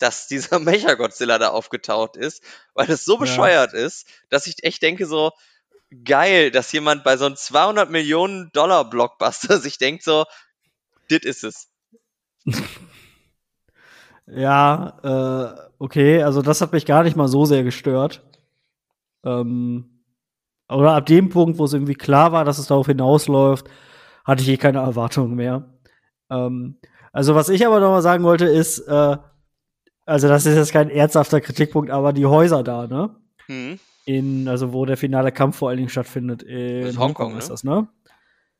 dass dieser [laughs] Mecha-Godzilla da aufgetaucht ist, weil das so bescheuert ja. ist, dass ich echt denke so, geil, dass jemand bei so einem 200 Millionen Dollar Blockbuster [laughs] sich denkt so, dit ist es. [laughs] ja, äh, okay, also das hat mich gar nicht mal so sehr gestört. Ähm, oder ab dem Punkt, wo es irgendwie klar war, dass es darauf hinausläuft, hatte ich eh keine Erwartungen mehr. Ähm, also was ich aber noch mal sagen wollte, ist, äh, also das ist jetzt kein ernsthafter Kritikpunkt, aber die Häuser da, ne? Mhm. In, also wo der finale Kampf vor allen Dingen stattfindet. In Hongkong, Hongkong ist ne? das, ne?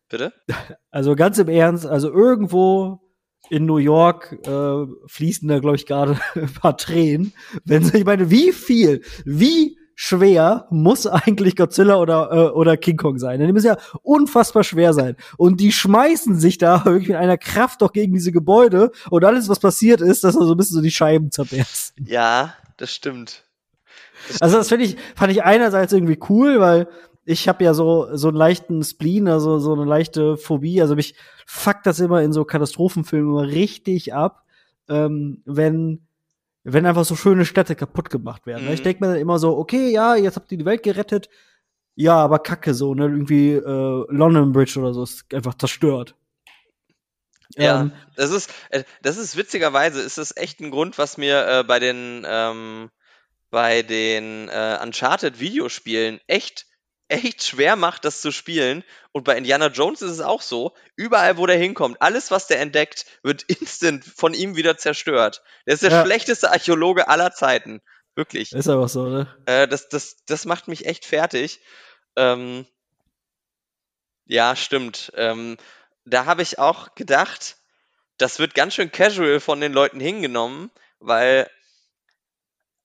Bitte? [laughs] Also ganz im Ernst, also irgendwo in New York äh, fließen da, glaube ich, gerade [laughs] ein paar Tränen. Wenn ich meine, wie viel, wie schwer muss [laughs] eigentlich Godzilla oder, äh, oder King Kong sein. Die müssen ja unfassbar schwer sein. Und die schmeißen sich da [laughs] irgendwie mit einer Kraft doch gegen diese Gebäude und alles, was passiert ist, dass er so ein bisschen so die Scheiben zerbersten. Ja, das stimmt. Das also das finde ich, fand ich einerseits irgendwie cool, weil ich habe ja so so einen leichten Spleen, also so eine leichte Phobie. Also mich fuckt das immer in so Katastrophenfilmen immer richtig ab, ähm, wenn wenn einfach so schöne Städte kaputt gemacht werden. Mhm. Ich denke mir dann immer so, okay, ja, jetzt habt ihr die Welt gerettet. Ja, aber kacke so, ne? Irgendwie äh, London Bridge oder so ist einfach zerstört. Ja, ähm, das ist, äh, das ist witzigerweise, ist das echt ein Grund, was mir äh, bei den, ähm, bei den äh, Uncharted Videospielen echt echt schwer macht, das zu spielen. Und bei Indiana Jones ist es auch so. Überall, wo der hinkommt, alles, was der entdeckt, wird [laughs] instant von ihm wieder zerstört. Der ist der ja. schlechteste Archäologe aller Zeiten. Wirklich. Ist aber so, ne? Äh, das, das, das macht mich echt fertig. Ähm, ja, stimmt. Ähm, da habe ich auch gedacht, das wird ganz schön casual von den Leuten hingenommen, weil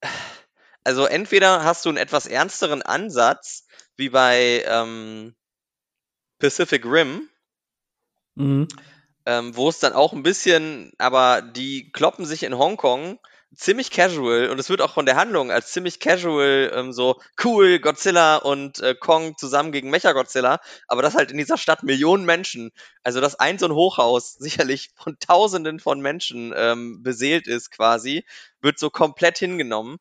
[sighs] also entweder hast du einen etwas ernsteren Ansatz, wie bei ähm, Pacific Rim, Mhm. Ähm, wo es dann auch ein bisschen, aber die kloppen sich in Hongkong ziemlich casual und es wird auch von der Handlung als ziemlich casual ähm, so cool Godzilla und äh, Kong zusammen gegen Mecha Godzilla, aber das halt in dieser Stadt Millionen Menschen, also dass ein so ein Hochhaus [laughs] sicherlich von Tausenden von Menschen ähm, beseelt ist quasi, wird so komplett hingenommen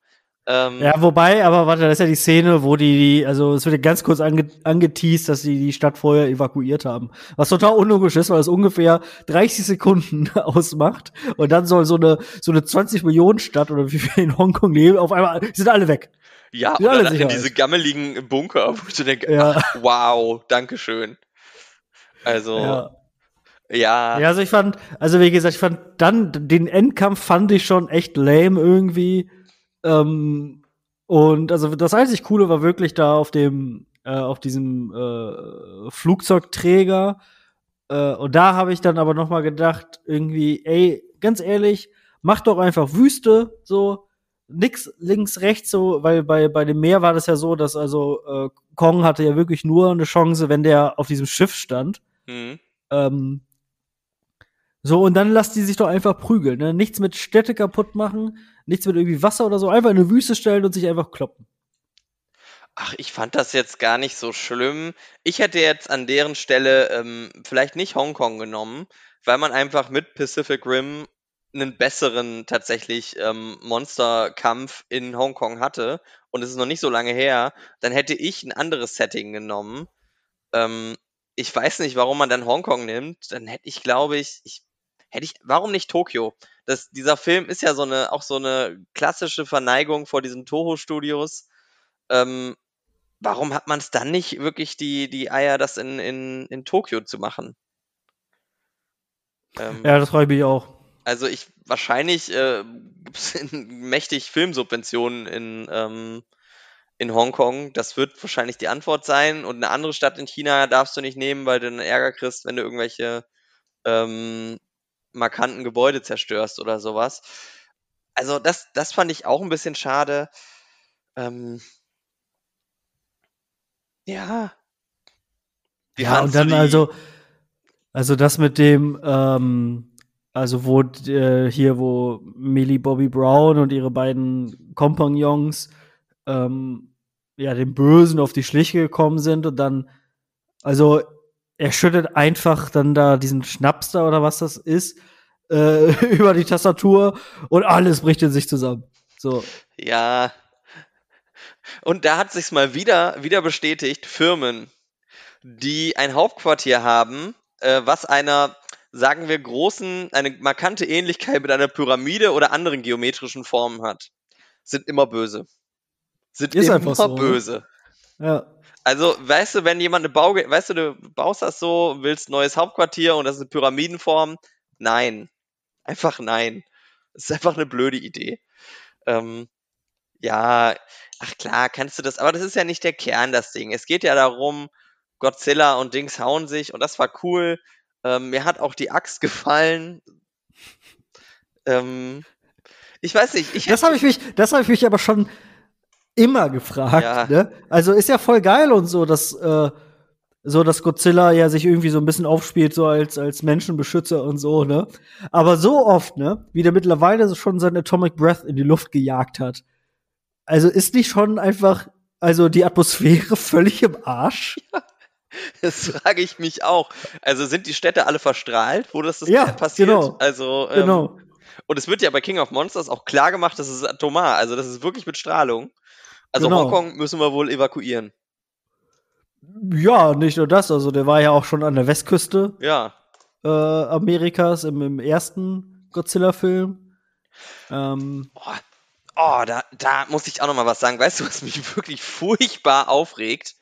ähm, ja, wobei, aber warte, das ist ja die Szene, wo die, also es wird ja ganz kurz ange, angeteased, dass sie die Stadt vorher evakuiert haben. Was total unlogisch ist, weil es ungefähr 30 Sekunden [laughs] ausmacht und dann soll so eine, so eine 20 Millionen Stadt oder wie viel in Hongkong leben, auf einmal sind alle weg. Ja, sind alle in diese gammeligen Bunker, wo ich so denke, ja. ach, wow, Dankeschön. Also. Ja. Ja. Ja, also ich fand, also wie gesagt, ich fand dann den Endkampf fand ich schon echt lame irgendwie. Ähm, und also das einzig Coole war wirklich da auf dem, äh, auf diesem äh, Flugzeugträger. Äh, und da habe ich dann aber noch mal gedacht, irgendwie, ey, ganz ehrlich, mach doch einfach Wüste, so nix links, rechts, so, weil bei, bei dem Meer war das ja so, dass also äh, Kong hatte ja wirklich nur eine Chance, wenn der auf diesem Schiff stand. Mhm. Ähm, so, und dann lasst die sich doch einfach prügeln. Ne? Nichts mit Städte kaputt machen, nichts mit irgendwie Wasser oder so. Einfach in eine Wüste stellen und sich einfach kloppen. Ach, ich fand das jetzt gar nicht so schlimm. Ich hätte jetzt an deren Stelle ähm, vielleicht nicht Hongkong genommen, weil man einfach mit Pacific Rim einen besseren tatsächlich ähm, Monsterkampf in Hongkong hatte und es ist noch nicht so lange her, dann hätte ich ein anderes Setting genommen. Ähm, ich weiß nicht, warum man dann Hongkong nimmt. Dann hätte ich, glaube ich, ich hätte ich, warum nicht Tokio? Das, dieser Film ist ja so eine, auch so eine klassische Verneigung vor diesen Toho-Studios. Ähm, warum hat man es dann nicht wirklich die, die Eier, das in, in, in Tokio zu machen? Ähm, ja, das freue ich mich auch. Also ich, wahrscheinlich äh, gibt es mächtig Filmsubventionen in, ähm, in Hongkong. Das wird wahrscheinlich die Antwort sein. Und eine andere Stadt in China darfst du nicht nehmen, weil du einen Ärger kriegst, wenn du irgendwelche ähm, markanten Gebäude zerstörst oder sowas. Also das, das fand ich auch ein bisschen schade. Ähm, ja. Wie ja, und dann also, also das mit dem, ähm, also wo äh, hier, wo Millie Bobby Brown und ihre beiden Kompagnons ähm, ja dem Bösen auf die Schliche gekommen sind und dann, also er schüttet einfach dann da diesen Schnaps da oder was das ist äh, [laughs] über die Tastatur und alles bricht in sich zusammen. So. Ja. Und da hat sich's mal wieder wieder bestätigt, Firmen, die ein Hauptquartier haben, äh, was einer sagen wir großen, eine markante Ähnlichkeit mit einer Pyramide oder anderen geometrischen Formen hat, sind immer böse. Sind ist immer so, böse. Ja. Also, weißt du, wenn jemand eine Bau, weißt du, du baust das so, willst neues Hauptquartier und das ist eine Pyramidenform, nein. Einfach nein. Das ist einfach eine blöde Idee. Ähm, ja, ach klar, kannst du das, aber das ist ja nicht der Kern, das Ding. Es geht ja darum, Godzilla und Dings hauen sich und das war cool. Ähm, mir hat auch die Axt gefallen. Ähm, ich weiß nicht. Ich das habe ich mich, das habe ich mich aber schon immer gefragt. Ja. Ne? Also ist ja voll geil und so, dass äh, so dass Godzilla ja sich irgendwie so ein bisschen aufspielt so als als Menschenbeschützer und so ne. Aber so oft ne, wie der mittlerweile schon sein Atomic Breath in die Luft gejagt hat. Also ist nicht schon einfach also die Atmosphäre [laughs] völlig im Arsch? Ja. Das frage ich mich auch. Also sind die Städte alle verstrahlt, wo das, das ja, passiert? Genau. Also ähm, genau. Und es wird ja bei King of Monsters auch klar gemacht, dass es atomar, also das ist wirklich mit Strahlung. Also genau. Hongkong müssen wir wohl evakuieren. Ja, nicht nur das, also der war ja auch schon an der Westküste ja. äh, Amerikas im, im ersten Godzilla-Film. Ähm, oh, oh, da, da muss ich auch noch mal was sagen. Weißt du, was mich [laughs] wirklich furchtbar aufregt?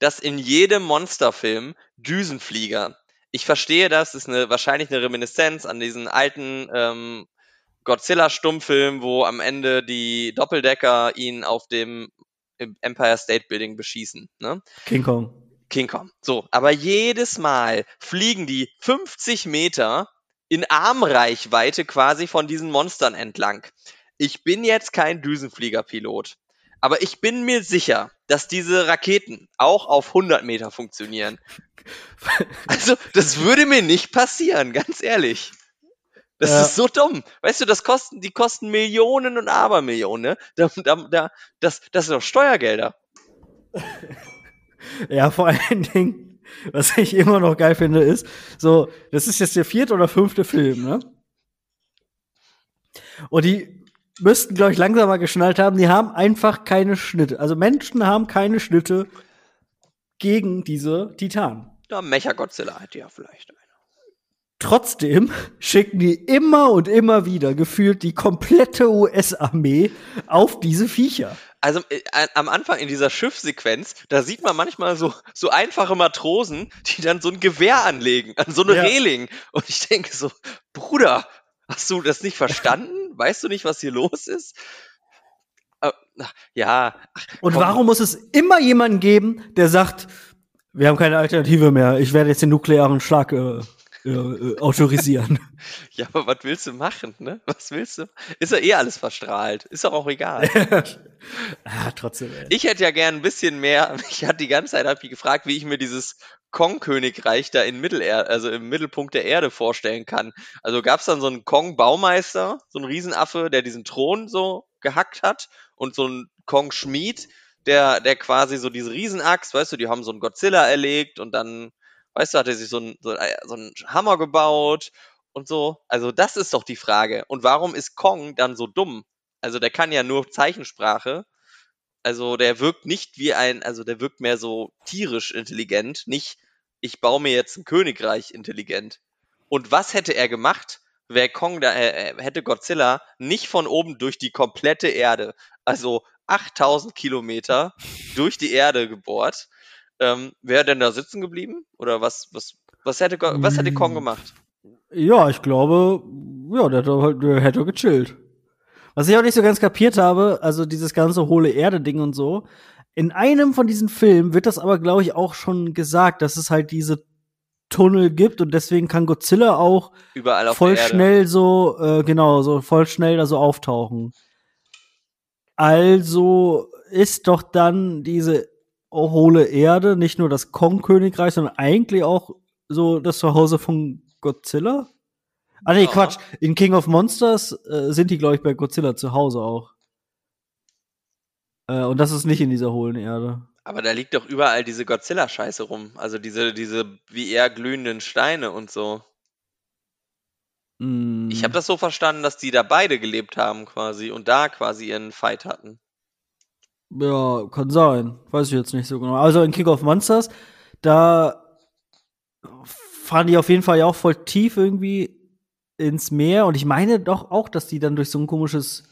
Dass in jedem Monsterfilm Düsenflieger. Ich verstehe das, ist eine, wahrscheinlich eine Reminiszenz an diesen alten ähm, Godzilla-Stummfilm, wo am Ende die Doppeldecker ihn auf dem Empire State Building beschießen. Ne? King Kong. King Kong. So, aber jedes Mal fliegen die 50 Meter in Armreichweite quasi von diesen Monstern entlang. Ich bin jetzt kein Düsenfliegerpilot, Aber ich bin mir sicher, dass diese Raketen auch auf 100 Meter funktionieren. [laughs] Also, das würde mir nicht passieren, ganz ehrlich. Das ja. ist so dumm. Weißt du, das kosten, die kosten Millionen und Abermillionen. Ne? Da, da, da, das, das sind doch Steuergelder. [laughs] Ja, vor allen Dingen, was ich immer noch geil finde, ist, so, das ist jetzt der vierte oder fünfte Film, ne? Und die müssten, glaube ich, langsam mal geschnallt haben, die haben einfach keine Schnitte. Also Menschen haben keine Schnitte gegen diese Titanen. Ja, Mecha Godzilla hätte ja vielleicht. Trotzdem schicken die immer und immer wieder gefühlt die komplette US-Armee auf diese Viecher. Also äh, am Anfang in dieser Schiffsequenz, da sieht man manchmal so, so einfache Matrosen, die dann so ein Gewehr anlegen, an so eine ja. Reling. Und ich denke so, Bruder, hast du das nicht verstanden? [laughs] Weißt du nicht, was hier los ist? Äh, ja. Ach, und warum muss es immer jemanden geben, der sagt, wir haben keine Alternative mehr, ich werde jetzt den nuklearen Schlag äh, äh, äh, autorisieren. [laughs] ja, aber was willst du machen, ne? Was willst du? Ist ja eh alles verstrahlt. Ist doch auch egal. [laughs] ah, trotzdem. Ey. Ich hätte ja gern ein bisschen mehr. [laughs] Ich hatte die ganze Zeit hab ich gefragt, wie ich mir dieses Kong-Königreich da in Mittelerde, also im Mittelpunkt der Erde vorstellen kann. Also gab es dann so einen Kong-Baumeister, so einen Riesenaffe, der diesen Thron so gehackt hat und so einen Kong-Schmied, der, der quasi so diese Riesenaxt, weißt du, die haben so einen Godzilla erlegt und dann Weißt du, hat er sich so, ein, so, so einen Hammer gebaut und so. Also das ist doch die Frage. Und warum ist Kong dann so dumm? Also der kann ja nur Zeichensprache. Also der wirkt nicht wie ein, also der wirkt mehr so tierisch intelligent, nicht ich baue mir jetzt ein Königreich intelligent. Und was hätte er gemacht, wäre Kong da, äh, äh hätte Godzilla nicht von oben durch die komplette Erde, also 8000 Kilometer durch die Erde gebohrt ähm, Wäre denn da sitzen geblieben? Oder was, was, was hätte, was hätte Kong gemacht? Ja, ich glaube, ja, der, halt, der hätte gechillt. Was ich auch nicht so ganz kapiert habe, also dieses ganze hohle Erde-Ding und so. In einem von diesen Filmen wird das aber, glaube ich, auch schon gesagt, dass es halt diese Tunnel gibt und deswegen kann Godzilla auch Überall voll schnell so, äh, genau, so voll schnell da so auftauchen. Also ist doch dann diese hohle Erde, nicht nur das Kong-Königreich, sondern eigentlich auch so das Zuhause von Godzilla? Ah nee, ja. Quatsch. In King of Monsters äh, sind die, glaube ich, bei Godzilla zu Hause auch. Äh, und das ist nicht in dieser hohlen Erde. Aber da liegt doch überall diese Godzilla-Scheiße rum. Also diese, diese wie eher glühenden Steine und so. Mm. Ich habe das so verstanden, dass die da beide gelebt haben quasi und da quasi ihren Fight hatten. Ja, kann sein. Weiß ich jetzt nicht so genau. Also in King of Monsters, da fahren die auf jeden Fall ja auch voll tief irgendwie ins Meer. Und ich meine doch auch, dass die dann durch so ein komisches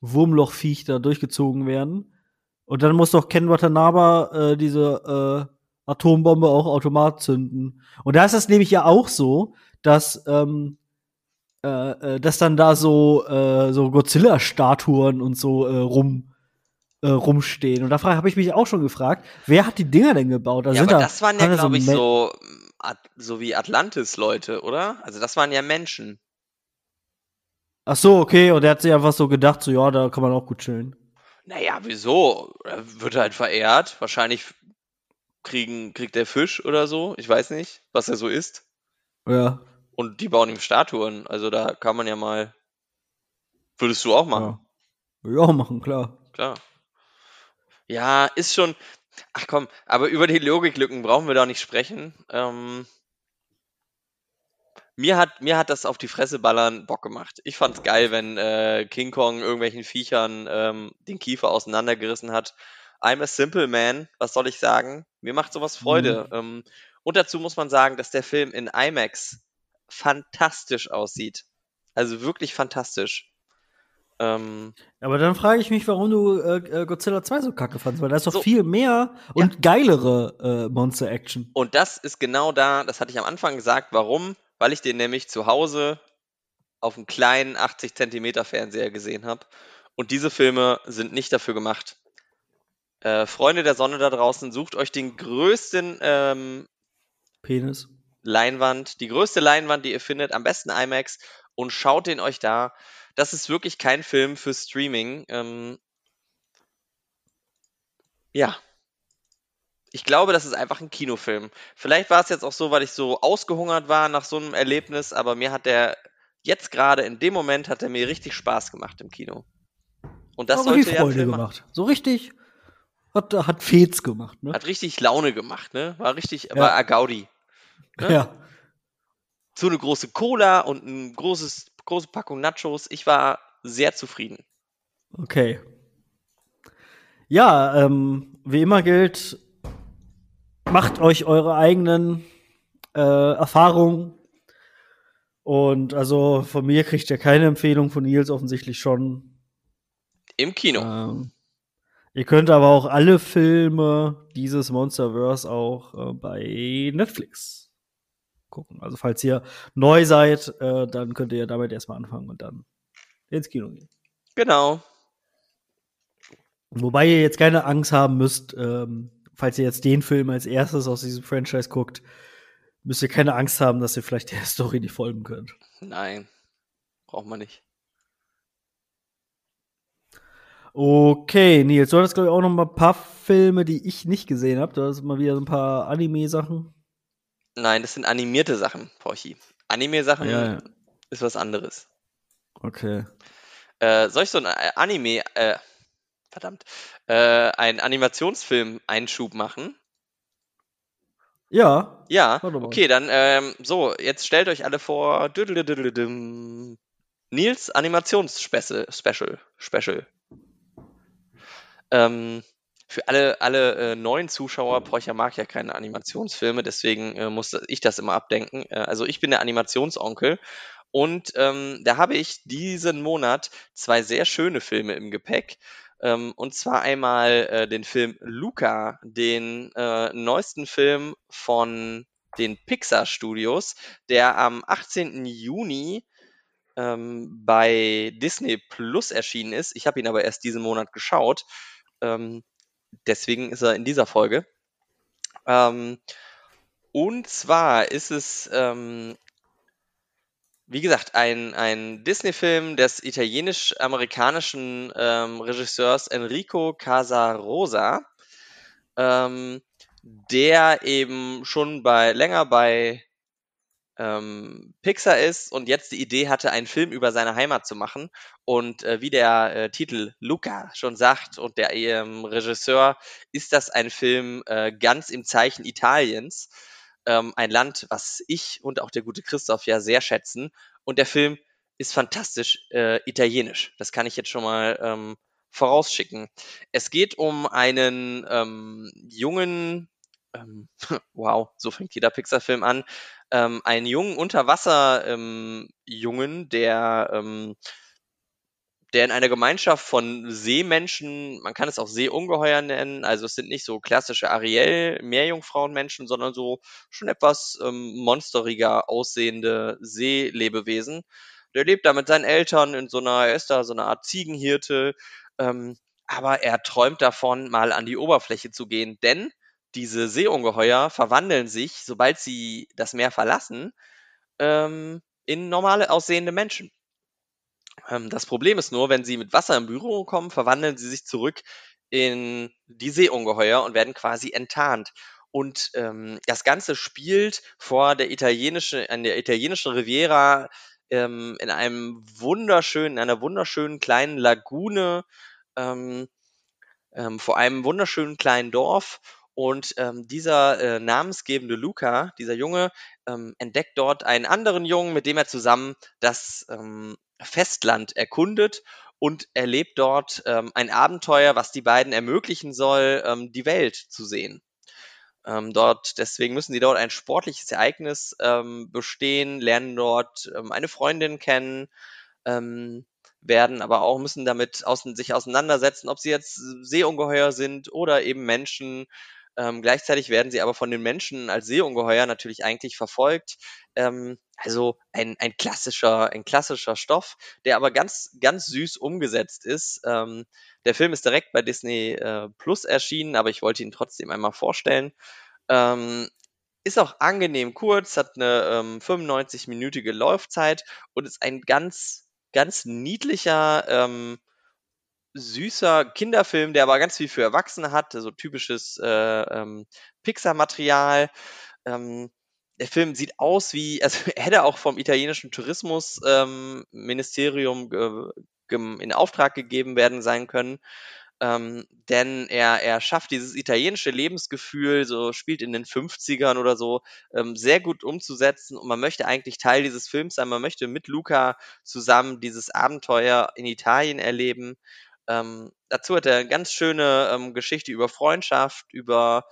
Wurmlochviech da durchgezogen werden. Und dann muss doch Ken Watanabe äh, diese äh, Atombombe auch automat zünden. Und da ist es nämlich ja auch so, dass ähm, äh, äh dass dann da so äh, so Godzilla-Statuen und so äh, rum äh, rumstehen. Und da habe ich mich auch schon gefragt, wer hat die Dinger denn gebaut? Da ja, aber da, das waren ja, glaube ich, so, so wie Atlantis-Leute, oder? Also das waren ja Menschen. Ach so, okay. Und er hat sich einfach so gedacht, so ja, da kann man auch gut chillen. Naja, wieso? Er wird halt verehrt. Wahrscheinlich kriegen, kriegt der Fisch oder so. Ich weiß nicht, was er so isst. Ja. Und die bauen ihm Statuen. Also da kann man ja mal. Würdest du auch machen? Ja, ja machen, klar. Klar. Ja, ist schon. Ach komm, aber über die Logiklücken brauchen wir da nicht sprechen. Ähm, mir hat, mir hat das auf die Fresse ballern Bock gemacht. Ich fand's geil, wenn äh, King Kong irgendwelchen Viechern ähm, den Kiefer auseinandergerissen hat. I'm a simple man, was soll ich sagen? Mir macht sowas Freude. Mhm. Ähm, und dazu muss man sagen, dass der Film in IMAX fantastisch aussieht. Also wirklich fantastisch. Ähm, Aber dann frage ich mich, warum du äh, äh Godzilla 2 so kacke fandest, weil da ist doch so, viel mehr und ja. geilere äh, Monster-Action. Und das ist genau da, das hatte ich am Anfang gesagt, warum? Weil ich den nämlich zu Hause auf einem kleinen 80 Zentimeter Fernseher gesehen habe. Und diese Filme sind nicht dafür gemacht. Äh, Freunde der Sonne da draußen, sucht euch den größten ähm, Penis. Leinwand, die größte Leinwand, die ihr findet, am besten IMAX und schaut den euch da das ist wirklich kein Film für Streaming. Ähm, Ja. Ich glaube, das ist einfach ein Kinofilm. Vielleicht war es jetzt auch so, weil ich so ausgehungert war nach so einem Erlebnis, aber mir hat der jetzt gerade in dem Moment hat er mir richtig Spaß gemacht im Kino. Und das sollte ja Freude gemacht. So richtig hat, hat Fets gemacht, ne? Hat richtig Laune gemacht, ne? War richtig, ja. war Agaudi. Ne? Ja. So eine große Cola und ein großes, große Packung Nachos. Ich war sehr zufrieden. Okay. Ja, ähm, wie immer gilt, macht euch eure eigenen äh, Erfahrungen. Und also von mir kriegt ihr keine Empfehlung, von Nils offensichtlich schon. Im Kino. Ähm, ihr könnt aber auch alle Filme dieses Monsterverse auch äh, bei Netflix gucken. Also falls ihr neu seid, äh, dann könnt ihr damit erstmal anfangen und dann ins Kino gehen. Genau. Wobei ihr jetzt keine Angst haben müsst, ähm, falls ihr jetzt den Film als erstes aus diesem Franchise guckt, müsst ihr keine Angst haben, dass ihr vielleicht der [laughs] Story nicht folgen könnt. Nein, braucht man nicht. Okay, Nils, du hattest, glaube ich, auch noch mal ein paar Filme, die ich nicht gesehen habe. Da sind mal wieder so ein paar Anime-Sachen. Nein, das sind animierte Sachen, Porchi. Anime-Sachen ja, ja. ist was anderes. Okay. Äh, soll ich so ein äh, Anime, äh, verdammt, äh, einen Animationsfilm-Einschub machen? Ja. Ja, okay, dann ähm, so, jetzt stellt euch alle vor. Nils Animationsspecial. Special. Special. Ähm, für alle, alle äh, neuen Zuschauer, Porcher mag ja keine Animationsfilme, deswegen äh, muss ich das immer abdenken. Äh, also ich bin der Animationsonkel und ähm, da habe ich diesen Monat zwei sehr schöne Filme im Gepäck. Ähm, und zwar einmal äh, den Film Luca, den äh, neuesten Film von den Pixar Studios, der am 18. Juni ähm, bei Disney Plus erschienen ist. Ich habe ihn aber erst diesen Monat geschaut. Ähm, deswegen ist er in dieser Folge. Ähm, und zwar ist es ähm, wie gesagt, ein, ein Disney-Film des italienisch-amerikanischen ähm, Regisseurs Enrico Casarosa, ähm, der eben schon bei länger bei ähm, Pixar ist und jetzt die Idee hatte, einen Film über seine Heimat zu machen. Und äh, wie der äh, Titel Luca schon sagt und der ähm, Regisseur, ist das ein Film äh, ganz im Zeichen Italiens ähm, ein Land, was ich und auch der gute Christoph ja sehr schätzen. Und der Film ist fantastisch äh, italienisch. Das kann ich jetzt schon mal ähm, vorausschicken. Es geht um einen ähm, jungen, ähm, [laughs] wow, so fängt jeder Pixar-Film an, ähm, einen jungen Unterwasser-Jungen, ähm, der ähm, der in einer Gemeinschaft von Seemenschen, man kann es auch Seeungeheuer nennen, also es sind nicht so klassische Ariel, Meerjungfrauenmenschen, sondern so schon etwas ähm, monsteriger aussehende Seelebewesen. Der lebt da mit seinen Eltern in so einer, er ist da so eine Art Ziegenhirte, ähm, aber er träumt davon, mal an die Oberfläche zu gehen, denn diese Seeungeheuer verwandeln sich, sobald sie das Meer verlassen, ähm, in normale aussehende Menschen. Ähm, das Problem ist nur, wenn sie mit Wasser in Berührung kommen, verwandeln sie sich zurück in die Seeungeheuer und werden quasi enttarnt. Und ähm, das Ganze spielt vor der italienischen, an der italienischen Riviera ähm, in einem wunderschönen, in einer wunderschönen kleinen Lagune, ähm, ähm, vor einem wunderschönen kleinen Dorf. Und ähm, dieser äh, namensgebende Luca, dieser Junge, ähm, entdeckt dort einen anderen Jungen, mit dem er zusammen das ähm, Festland erkundet und erlebt dort ähm, ein Abenteuer, was die beiden ermöglichen soll, ähm, die Welt zu sehen. Ähm, dort, deswegen müssen sie dort ein sportliches Ereignis ähm, bestehen, lernen dort ähm, eine Freundin kennen, ähm, werden aber auch müssen damit außen, sich auseinandersetzen, ob sie jetzt Seeungeheuer sind oder eben Menschen, ähm, gleichzeitig werden sie aber von den Menschen als Seeungeheuer natürlich eigentlich verfolgt. Ähm, also ein, ein klassischer, ein klassischer Stoff, der aber ganz, ganz süß umgesetzt ist. Ähm, der Film ist direkt bei Disney äh, Plus erschienen, aber ich wollte ihn trotzdem einmal vorstellen. Ähm, ist auch angenehm kurz, hat eine ähm, 95-minütige Laufzeit und ist ein ganz, ganz niedlicher, ähm, süßer Kinderfilm, der aber ganz viel für Erwachsene hat, so typisches äh, ähm, Pixar-Material. Ähm, der Film sieht aus wie, [laughs] also er hätte auch vom italienischen Tourismusministerium ähm, in Auftrag gegeben werden sein können. Ähm, denn er, er schafft dieses italienische Lebensgefühl, so spielt in den 50ern oder so, ähm, sehr gut umzusetzen und man möchte eigentlich Teil dieses Films sein. Man möchte mit Luca zusammen dieses Abenteuer in Italien erleben. Ähm, dazu hat er eine ganz schöne ähm, Geschichte über Freundschaft, über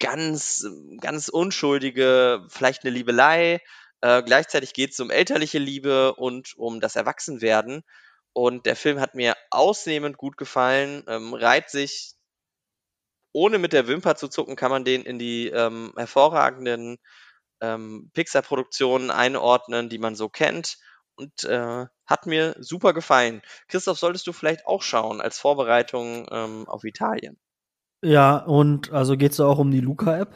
ganz, ganz unschuldige, vielleicht eine Liebelei. Äh, gleichzeitig geht es um elterliche Liebe und um das Erwachsenwerden. Und der Film hat mir ausnehmend gut gefallen, ähm, reiht sich, ohne mit der Wimper zu zucken, kann man den in die ähm, hervorragenden ähm, Pixar-Produktionen einordnen, die man so kennt. Und äh, hat mir super gefallen. Christoph, solltest du vielleicht auch schauen als Vorbereitung ähm, auf Italien. Ja, und also geht es auch um die Luca-App?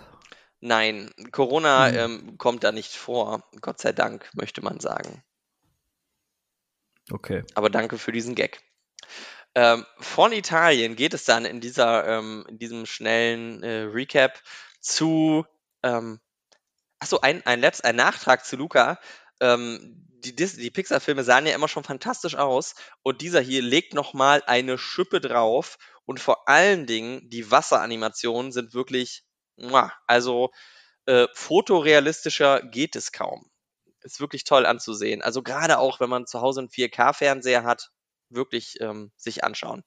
Nein, Corona mhm. ähm, kommt da nicht vor. Gott sei Dank, möchte man sagen. Okay. Aber danke für diesen Gag. Ähm, von Italien geht es dann in dieser, ähm, in diesem schnellen äh, Recap zu, ähm, achso, ein, ein, Letz-, ein Nachtrag zu Luca. Ähm, die, die Pixar-Filme sahen ja immer schon fantastisch aus und dieser hier legt nochmal eine Schippe drauf und vor allen Dingen die Wasseranimationen sind wirklich, also äh, fotorealistischer geht es kaum ist wirklich toll anzusehen. Also gerade auch, wenn man zu Hause einen 4K-Fernseher hat, wirklich ähm, sich anschauen.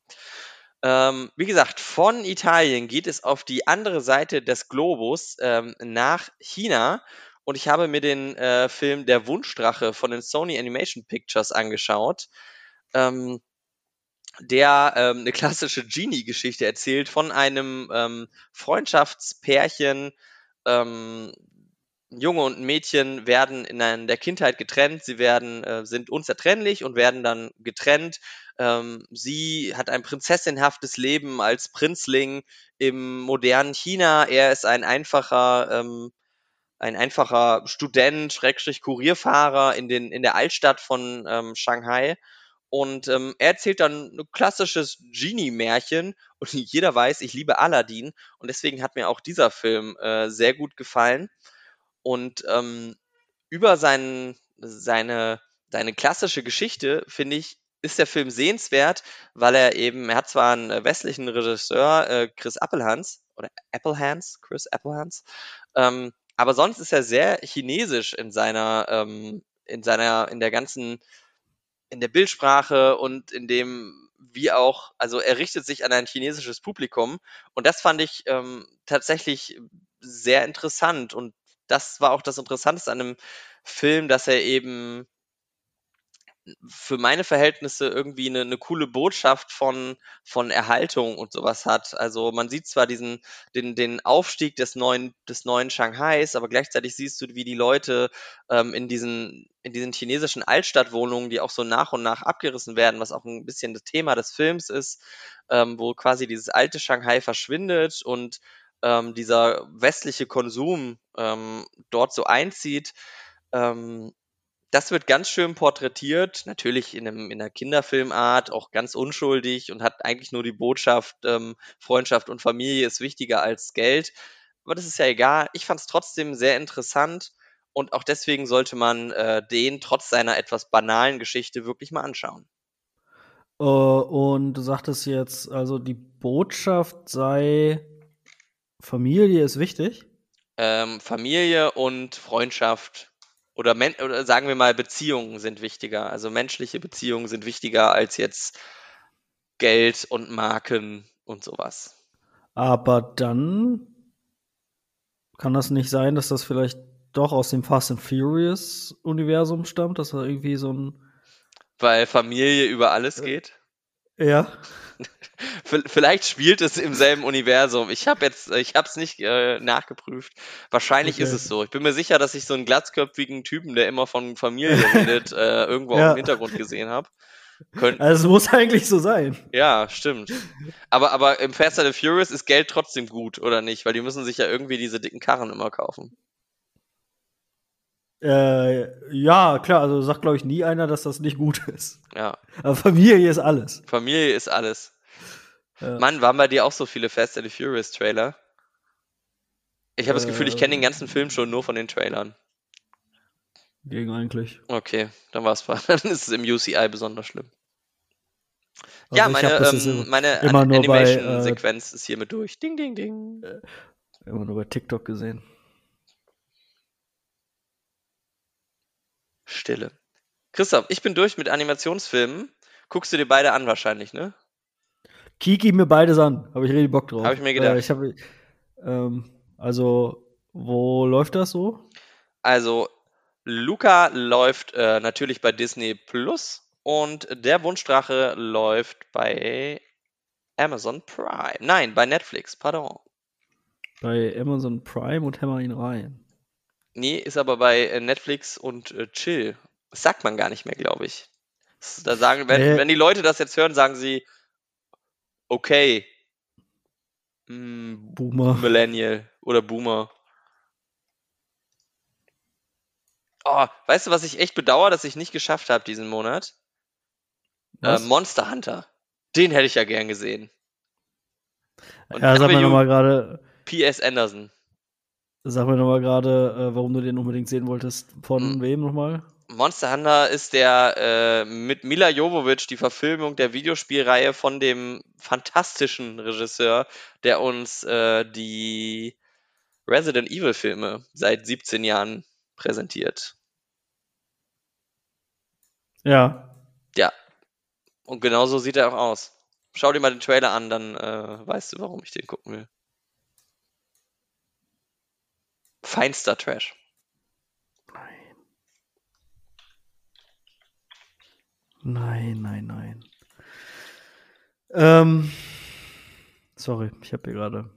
Ähm, wie gesagt, von Italien geht es auf die andere Seite des Globus ähm, nach China. Und ich habe mir den äh, Film Der Wunschdrache von den Sony Animation Pictures angeschaut, ähm, der ähm, eine klassische Genie-Geschichte erzählt von einem ähm, Freundschaftspärchen, ähm, Junge und ein Mädchen werden in der Kindheit getrennt, sie werden, äh, sind unzertrennlich und werden dann getrennt. Ähm, sie hat ein prinzessinhaftes Leben als Prinzling im modernen China. Er ist ein einfacher, ähm, ein einfacher Student, Schrägstrich Kurierfahrer in, den, in der Altstadt von ähm, Shanghai. Und ähm, er erzählt dann ein klassisches Genie-Märchen und [laughs] jeder weiß, ich liebe Aladdin und deswegen hat mir auch dieser Film äh, sehr gut gefallen. Und ähm, über seinen, seine, seine klassische Geschichte, finde ich, ist der Film sehenswert, weil er eben, er hat zwar einen äh, westlichen Regisseur, äh, Chris Applehans, oder Applehans, Chris Applehans, ähm, aber sonst ist er sehr chinesisch in seiner, ähm, in seiner, in der ganzen, in der Bildsprache und in dem, wie auch, also er richtet sich an ein chinesisches Publikum. Und das fand ich ähm, tatsächlich sehr interessant. Und das war auch das Interessanteste an dem Film, dass er eben für meine Verhältnisse irgendwie eine, eine coole Botschaft von, von Erhaltung und sowas hat. Also man sieht zwar diesen, den, den Aufstieg des neuen, des neuen Shanghais, aber gleichzeitig siehst du, wie die Leute ähm, in diesen, in diesen chinesischen Altstadtwohnungen, die auch so nach und nach abgerissen werden, was auch ein bisschen das Thema des Films ist, ähm, wo quasi dieses alte Shanghai verschwindet und ähm, dieser westliche Konsum ähm, dort so einzieht. Ähm, das wird ganz schön porträtiert, natürlich in, einem, in einer Kinderfilmart, auch ganz unschuldig und hat eigentlich nur die Botschaft, ähm, Freundschaft und Familie ist wichtiger als Geld. Aber das ist ja egal. Ich fand es trotzdem sehr interessant und auch deswegen sollte man äh, den trotz seiner etwas banalen Geschichte wirklich mal anschauen. Uh, und du sagtest jetzt, also die Botschaft sei Familie ist wichtig? Ähm, Familie und Freundschaft oder, oder sagen wir mal Beziehungen sind wichtiger. Also menschliche Beziehungen sind wichtiger als jetzt Geld und Marken und sowas. Aber dann kann das nicht sein, dass das vielleicht doch aus dem Fast and Furious Universum stammt, dass da irgendwie so ein weil Familie über alles geht? Ja. Vielleicht spielt es im selben Universum. Ich habe jetzt, ich habe es nicht äh, nachgeprüft. Wahrscheinlich okay. ist es so. Ich bin mir sicher, dass ich so einen glatzköpfigen Typen, der immer von Familie redet, [laughs] äh, irgendwo ja. im Hintergrund gesehen habe. Also es muss eigentlich so sein. Ja, stimmt. Aber, aber im Fast and Furious ist Geld trotzdem gut, oder nicht? Weil die müssen sich ja irgendwie diese dicken Karren immer kaufen. Äh, ja, klar, also sagt, glaube ich, nie einer, dass das nicht gut [laughs] ist. Ja. Aber Familie ist alles. Familie ist alles. Ja. Mann, waren bei dir auch so viele Fast and the Furious Trailer? Ich habe äh, das Gefühl, ich kenne den ganzen Film schon nur von den Trailern. Gegen eigentlich. Okay, dann war's [laughs] dann ist es im UCI besonders schlimm. Also ja, meine, ähm, meine Animation-Sequenz äh, ist hiermit durch. Ding, ding, ding. Äh, immer nur bei TikTok gesehen. Stille. Christoph, ich bin durch mit Animationsfilmen. Guckst du dir beide an wahrscheinlich, ne? Kiki mir beides an. Habe ich richtig Bock drauf. Habe ich mir gedacht. Äh, ich hab, ähm, also, wo läuft das so? Also, Luca läuft äh, natürlich bei Disney Plus und der Wunschdrache läuft bei Amazon Prime. Nein, bei Netflix, pardon. Bei Amazon Prime und hämmer ihn rein. Nee, ist aber bei äh, Netflix und äh, Chill. Das sagt man gar nicht mehr, glaube ich. Da sagen, wenn, äh. wenn die Leute das jetzt hören, sagen sie, okay. Mm, Boomer. Millennial oder Boomer. Oh, weißt du, was ich echt bedauere, dass ich nicht geschafft habe diesen Monat? Äh, Monster Hunter. Den hätte ich ja gern gesehen. Und ja, sag mir nochmal gerade. P.S. Anderson. Sag mir nochmal gerade, äh, warum du den unbedingt sehen wolltest. Von hm. wem nochmal? Monster Hunter ist der äh, mit Mila Jovovich die Verfilmung der Videospielreihe von dem fantastischen Regisseur, der uns äh, die Resident Evil Filme seit 17 Jahren präsentiert. Ja. Ja. Und genauso sieht er auch aus. Schau dir mal den Trailer an, dann äh, weißt du, warum ich den gucken will. Feinster Trash. Nein. Nein, nein, nein. Ähm, sorry, ich habe hier gerade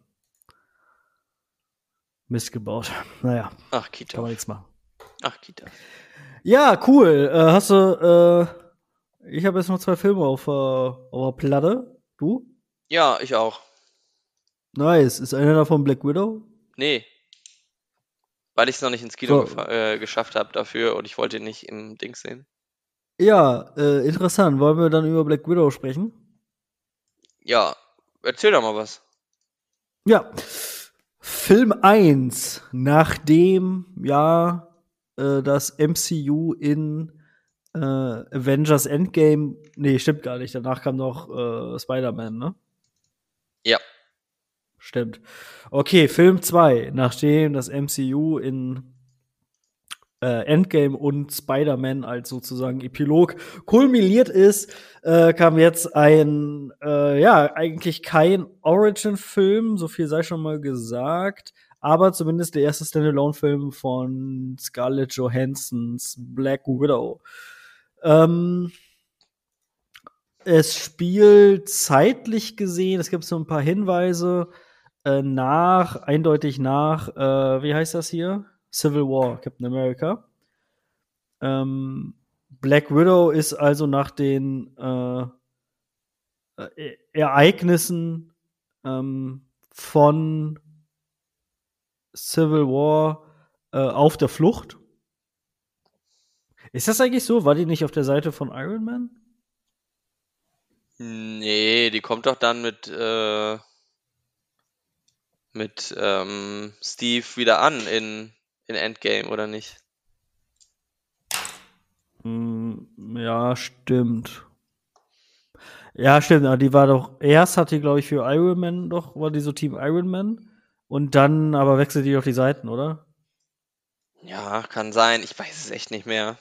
Mist gebaut. [laughs] Naja. Ach, Kita. Kann man nichts machen. Ach, Kita. Ja, cool. Äh, hast du, äh, ich habe jetzt noch zwei Filme auf, äh, auf der Platte. Du? Ja, ich auch. Nice. Ist einer davon Black Widow? Nee. Weil ich es noch nicht ins Kino so. äh, geschafft habe dafür und ich wollte ihn nicht im Ding sehen. Ja, äh, interessant. Wollen wir dann über Black Widow sprechen? Ja, erzähl doch mal was. Ja. Film 1, nachdem ja äh, das MCU in äh, Avengers Endgame, nee, stimmt gar nicht, danach kam noch äh, Spider-Man, ne? Ja. Stimmt. Okay, Film 2, nachdem das MCU in äh, Endgame und Spider-Man als sozusagen Epilog kulminiert ist, äh, kam jetzt ein, äh, ja, eigentlich kein Origin-Film, so viel sei schon mal gesagt, aber zumindest der erste Standalone-Film von Scarlett Johansons Black Widow. Ähm, es spielt zeitlich gesehen, es gibt so ein paar Hinweise äh, nach, eindeutig nach, äh, wie heißt das hier? Civil War, Captain America. Ähm, Black Widow ist also nach den äh, äh, Ereignissen ähm, von Civil War äh, auf der Flucht. Ist das eigentlich so? War die nicht auf der Seite von Iron Man? Nee, die kommt doch dann mit, äh, mit ähm, Steve wieder an in in Endgame, oder nicht? Hm, ja, stimmt. Ja, stimmt. Aber die war doch, erst hat die, glaube ich, für Iron Man doch, war die so Team Iron Man. Und dann aber wechselt die doch die Seiten, oder? Ja, kann sein. Ich weiß es echt nicht mehr.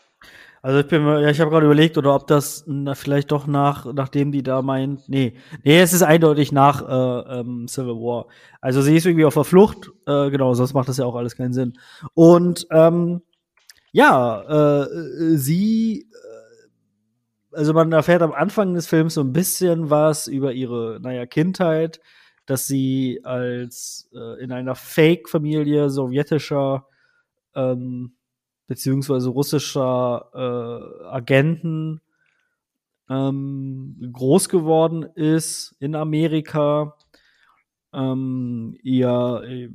Also ich bin ja, ich habe gerade überlegt, oder ob das na, vielleicht doch nach, nachdem die da meint, nee, nee, es ist eindeutig nach äh, ähm, Civil War. Also sie ist irgendwie auf der Flucht, äh, genau, sonst macht das ja auch alles keinen Sinn. Und ähm, ja, äh, sie, äh, also man erfährt am Anfang des Films so ein bisschen was über ihre, naja, Kindheit, dass sie als äh, in einer Fake-Familie sowjetischer ähm, beziehungsweise russischer äh, Agenten ähm, groß geworden ist in Amerika. Ähm, ihr äh,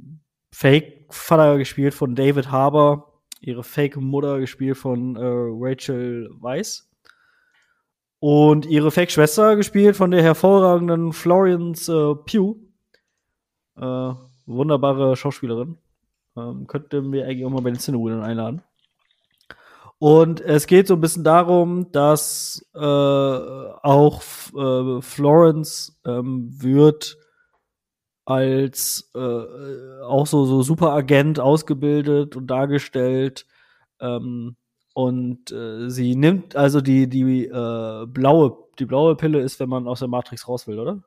Fake-Vater gespielt von David Harbour ihre Fake-Mutter gespielt von äh, Rachel Weisz. Und ihre Fake-Schwester gespielt von der hervorragenden Florence äh, Pugh. Äh, wunderbare Schauspielerin. Ähm, könnten wir eigentlich auch mal bei den Cinebrüdern einladen. Und es geht so ein bisschen darum, dass äh, auch äh, Florence ähm, wird als äh, auch so, so Superagent ausgebildet und dargestellt. Ähm, und äh, sie nimmt also die, die äh, blaue, die blaue Pille ist, wenn man aus der Matrix raus will, oder?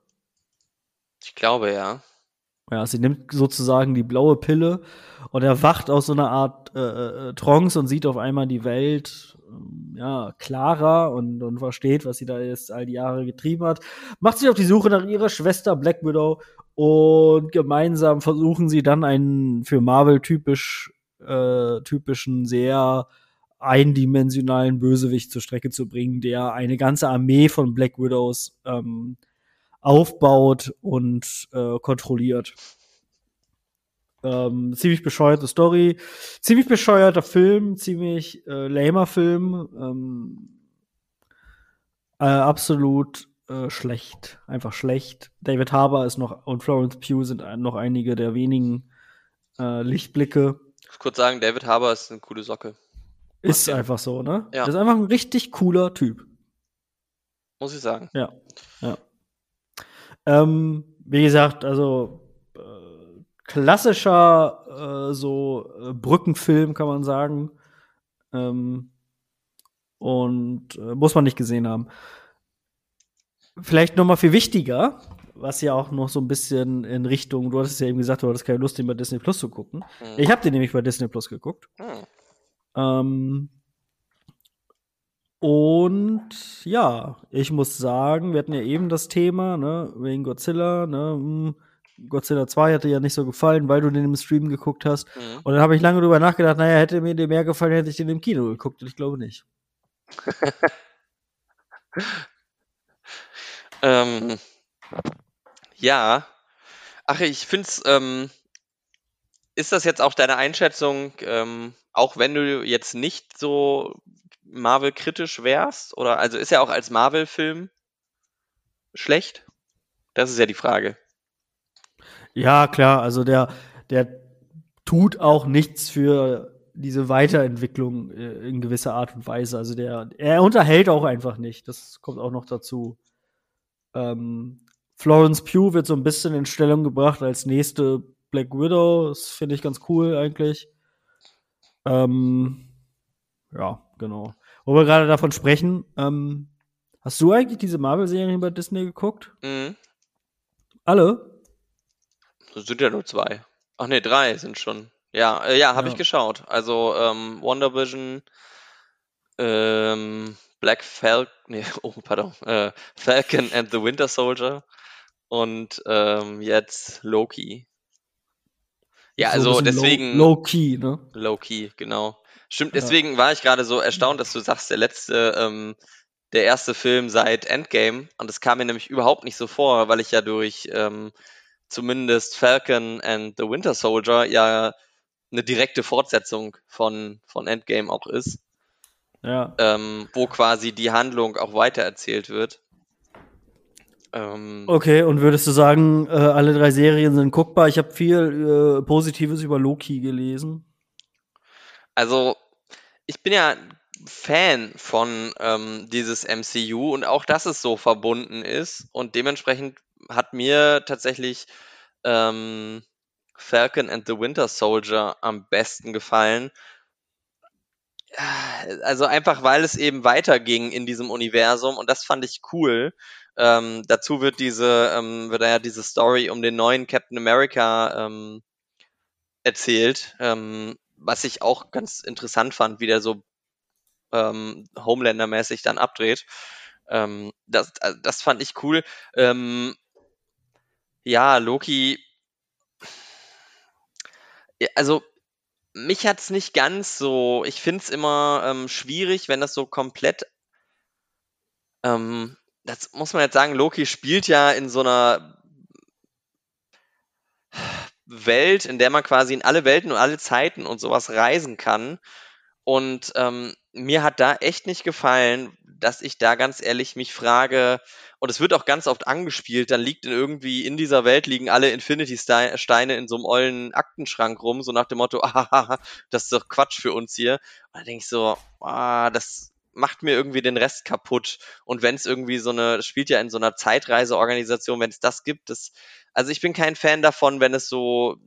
Ich glaube, ja. Ja, sie nimmt sozusagen die blaue Pille und erwacht aus so einer Art äh, äh, Trance und sieht auf einmal die Welt ähm, ja klarer und, und versteht, was sie da jetzt all die Jahre getrieben hat. Macht sich auf die Suche nach ihrer Schwester Black Widow und gemeinsam versuchen sie dann einen für Marvel typisch äh, typischen sehr eindimensionalen Bösewicht zur Strecke zu bringen, der eine ganze Armee von Black Widows ähm, aufbaut und äh, kontrolliert. Ähm, ziemlich bescheuerte Story, ziemlich bescheuerter Film, ziemlich äh, lamer Film, ähm, äh, absolut äh, schlecht, einfach schlecht. David Harbour ist noch und Florence Pugh sind noch einige der wenigen äh, Lichtblicke. Ich muss kurz sagen, David Harbour ist eine coole Socke. Ist einfach so, ne? Ja. ist einfach ein richtig cooler Typ. Muss ich sagen. Ja, ja. Ähm, wie gesagt, also äh, klassischer äh, so äh, Brückenfilm kann man sagen. Ähm, und äh, muss man nicht gesehen haben. Vielleicht noch mal viel wichtiger, was ja auch noch so ein bisschen in Richtung, du hattest ja eben gesagt, du hattest keine Lust, den bei Disney Plus zu gucken. Hm. Ich habe den nämlich bei Disney Plus geguckt. Hm. Ähm, und ja, ich muss sagen, wir hatten ja eben das Thema, ne, wegen Godzilla, ne, hm, Godzilla 2 hatte ja nicht so gefallen, weil du den im Stream geguckt hast. Mhm. Und dann habe ich lange drüber nachgedacht, naja, hätte mir der mehr gefallen, hätte ich den im Kino geguckt. Und ich glaube nicht. [laughs] ähm, ja. Ach, ich finde es, ähm, ist das jetzt auch deine Einschätzung, ähm, auch wenn du jetzt nicht so Marvel-kritisch wärst? Oder also ist er auch als Marvel-Film schlecht? Das ist ja die Frage. Ja, klar, also der, der tut auch nichts für diese Weiterentwicklung äh, in gewisser Art und Weise. Also der, er unterhält auch einfach nicht. Das kommt auch noch dazu. Ähm, Florence Pugh wird so ein bisschen in Stellung gebracht als nächste Black Widow. Das finde ich ganz cool eigentlich. Ähm, ja, genau. Wo wir gerade davon sprechen, ähm, hast du eigentlich diese Marvel-Serien bei Disney geguckt? Mhm. Alle? Das sind ja nur zwei. Ach nee, drei sind schon. Ja, äh, ja, habe ja. ich geschaut. Also ähm, Wonder Vision, ähm, Black Falcon, [laughs] nee, oh, pardon, äh, Falcon and the Winter Soldier und ähm, jetzt Loki. Ja, so also deswegen. Low, low, Key, ne? Low Key, genau. Stimmt, deswegen ja. war ich gerade so erstaunt, dass du sagst, der letzte, ähm, der erste Film seit Endgame. Und das kam mir nämlich überhaupt nicht so vor, weil ich ja durch ähm, zumindest Falcon and the Winter Soldier ja eine direkte Fortsetzung von, von Endgame auch ist. Ja. Ähm, wo quasi die Handlung auch weitererzählt wird. Ähm, okay, und würdest du sagen, äh, alle drei Serien sind guckbar? Ich habe viel äh, Positives über Loki gelesen. Also, ich bin ja Fan von ähm, dieses MCU und auch, dass es so verbunden ist. Und dementsprechend hat mir tatsächlich ähm, Falcon and the Winter Soldier am besten gefallen. Also einfach, weil es eben weiterging in diesem Universum und das fand ich cool. Ähm, dazu wird diese, ähm, wird ja diese Story um den neuen Captain America ähm, erzählt, ähm, was ich auch ganz interessant fand, wie der so ähm, Homelander-mäßig dann abdreht. Ähm, das, äh, das fand ich cool. Ähm, ja, Loki. Also, mich hat's nicht ganz so. Ich find's immer ähm, schwierig, wenn das so komplett. Ähm, das muss man jetzt sagen, Loki spielt ja in so einer Welt, in der man quasi in alle Welten und alle Zeiten und sowas reisen kann. Und ähm, mir hat da echt nicht gefallen, dass ich da ganz ehrlich mich frage, und es wird auch ganz oft angespielt, dann liegt in irgendwie in dieser Welt liegen alle Infinity-Steine in so einem ollen Aktenschrank rum, so nach dem Motto, [laughs] ah, das ist doch Quatsch für uns hier. Und da denke ich so, ah, das macht mir irgendwie den Rest kaputt. Und wenn es irgendwie so eine, spielt ja in so einer Zeitreiseorganisation, wenn es das gibt, das, also ich bin kein Fan davon, wenn es so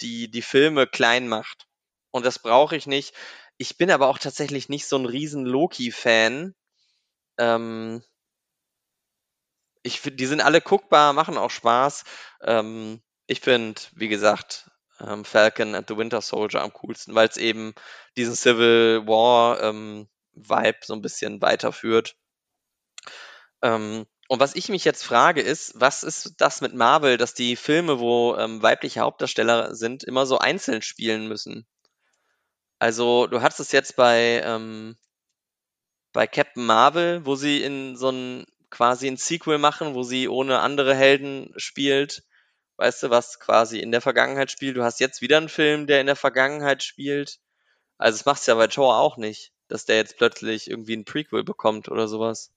die, die Filme klein macht. Und das brauche ich nicht. Ich bin aber auch tatsächlich nicht so ein riesen Loki-Fan. Ähm, ich finde, die sind alle guckbar, machen auch Spaß. Ähm, ich finde, wie gesagt, ähm, Falcon and the Winter Soldier am coolsten, weil es eben diesen Civil War ähm, Vibe so ein bisschen weiterführt. Ähm, und was ich mich jetzt frage ist, was ist das mit Marvel, dass die Filme, wo ähm, weibliche Hauptdarsteller sind, immer so einzeln spielen müssen? Also du hattest es jetzt bei ähm, bei Captain Marvel, wo sie in so ein quasi ein Sequel machen, wo sie ohne andere Helden spielt. Weißt du, was quasi in der Vergangenheit spielt. Du hast jetzt wieder einen Film, der in der Vergangenheit spielt. Also es macht's ja bei Thor auch nicht, dass der jetzt plötzlich irgendwie ein Prequel bekommt oder sowas.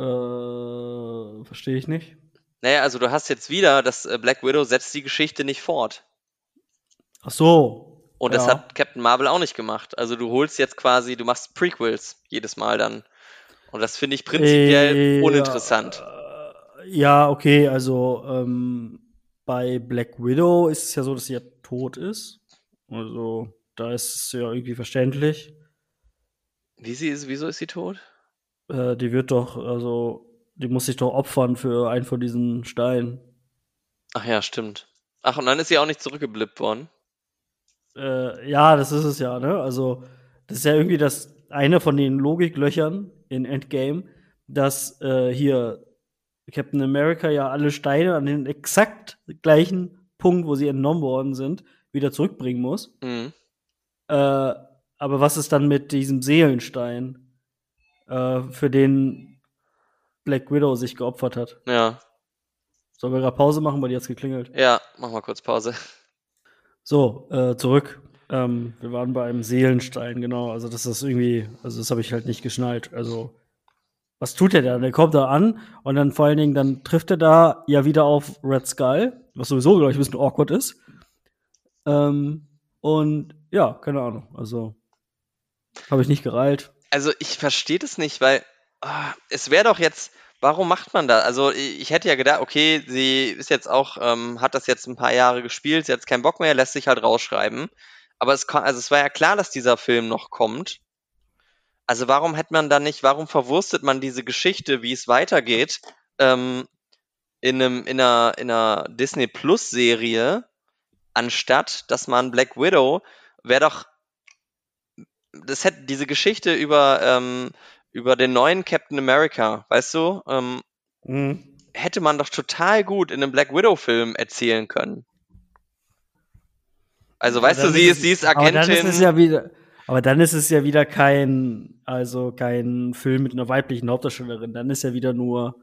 Äh, verstehe ich nicht. Naja, also du hast jetzt wieder, dass äh, Black Widow setzt die Geschichte nicht fort. Ach so. Und ja. das hat Captain Marvel auch nicht gemacht. Also du holst jetzt quasi, du machst Prequels jedes Mal dann. Und das finde ich prinzipiell äh, uninteressant. Ja, okay, also ähm, bei Black Widow ist es ja so, dass sie ja tot ist. Also da ist es ja irgendwie verständlich. Wie sie ist, wieso ist sie tot? Äh, die wird doch, also, die muss sich doch opfern für einen von diesen Steinen. Ach ja, stimmt. Ach, und dann ist sie auch nicht zurückgeblippt worden. Äh, ja, das ist es ja, ne? Also, das ist ja irgendwie das eine von den Logiklöchern in Endgame, dass äh, hier Captain America ja alle Steine an den exakt gleichen Punkt, wo sie entnommen worden sind, wieder zurückbringen muss. Mhm. Äh, aber was ist dann mit diesem Seelenstein, äh, für den Black Widow sich geopfert hat? Ja. Sollen wir gerade Pause machen, weil die jetzt geklingelt? Ja, mach mal kurz Pause. So, äh, zurück. Ähm, wir waren bei einem Seelenstein, genau. Also das ist irgendwie, also das habe ich halt nicht geschnallt. Also was tut er da? Der kommt da an und dann vor allen Dingen, dann trifft er da ja wieder auf Red Skull, was sowieso, glaube ich, ein bisschen awkward ist. Ähm, und ja, keine Ahnung. Also habe ich nicht gereilt. Also ich verstehe das nicht, weil oh, es wäre doch jetzt, warum macht man das? Also ich hätte ja gedacht, okay, sie ist jetzt auch, ähm, hat das jetzt ein paar Jahre gespielt, sie hat keinen Bock mehr, lässt sich halt rausschreiben. Aber es, also es war ja klar, dass dieser Film noch kommt. Also warum hätte man da nicht, warum verwurstet man diese Geschichte, wie es weitergeht, ähm, in, einem, in, einer, in einer Disney Plus Serie, anstatt dass man Black Widow, wäre doch, das hätte diese Geschichte über, ähm, über den neuen Captain America, weißt du, ähm, mhm. hätte man doch total gut in einem Black Widow Film erzählen können. Also weißt du, sie ist, sie ist Agentin. Aber dann ist es ja wieder, aber dann ist es ja wieder kein, also kein Film mit einer weiblichen Hauptdarstellerin. Dann ist ja wieder nur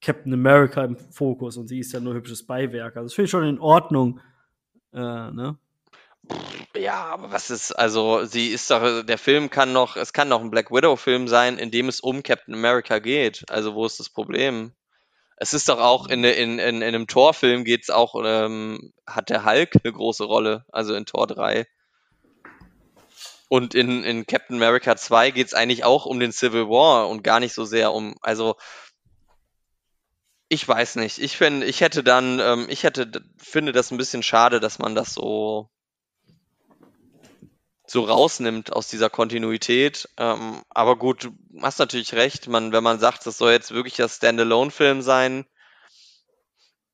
Captain America im Fokus und sie ist ja nur hübsches Beiwerk. Also das finde ich schon in Ordnung. Äh, ne? Ja, aber was ist, also sie ist doch, der Film kann noch, es kann noch ein Black Widow-Film sein, in dem es um Captain America geht. Also wo ist das Problem? Es ist doch auch in, in, in, in einem Torfilm geht's auch, ähm, hat der Hulk eine große Rolle, also in Tor 3. Und in, in Captain America 2 geht's eigentlich auch um den Civil War und gar nicht so sehr um, also ich weiß nicht. Ich finde, ich hätte dann, ähm, ich hätte, finde das ein bisschen schade, dass man das so so rausnimmt aus dieser Kontinuität. Ähm, aber gut, du hast natürlich recht, man, wenn man sagt, das soll jetzt wirklich das Standalone-Film sein.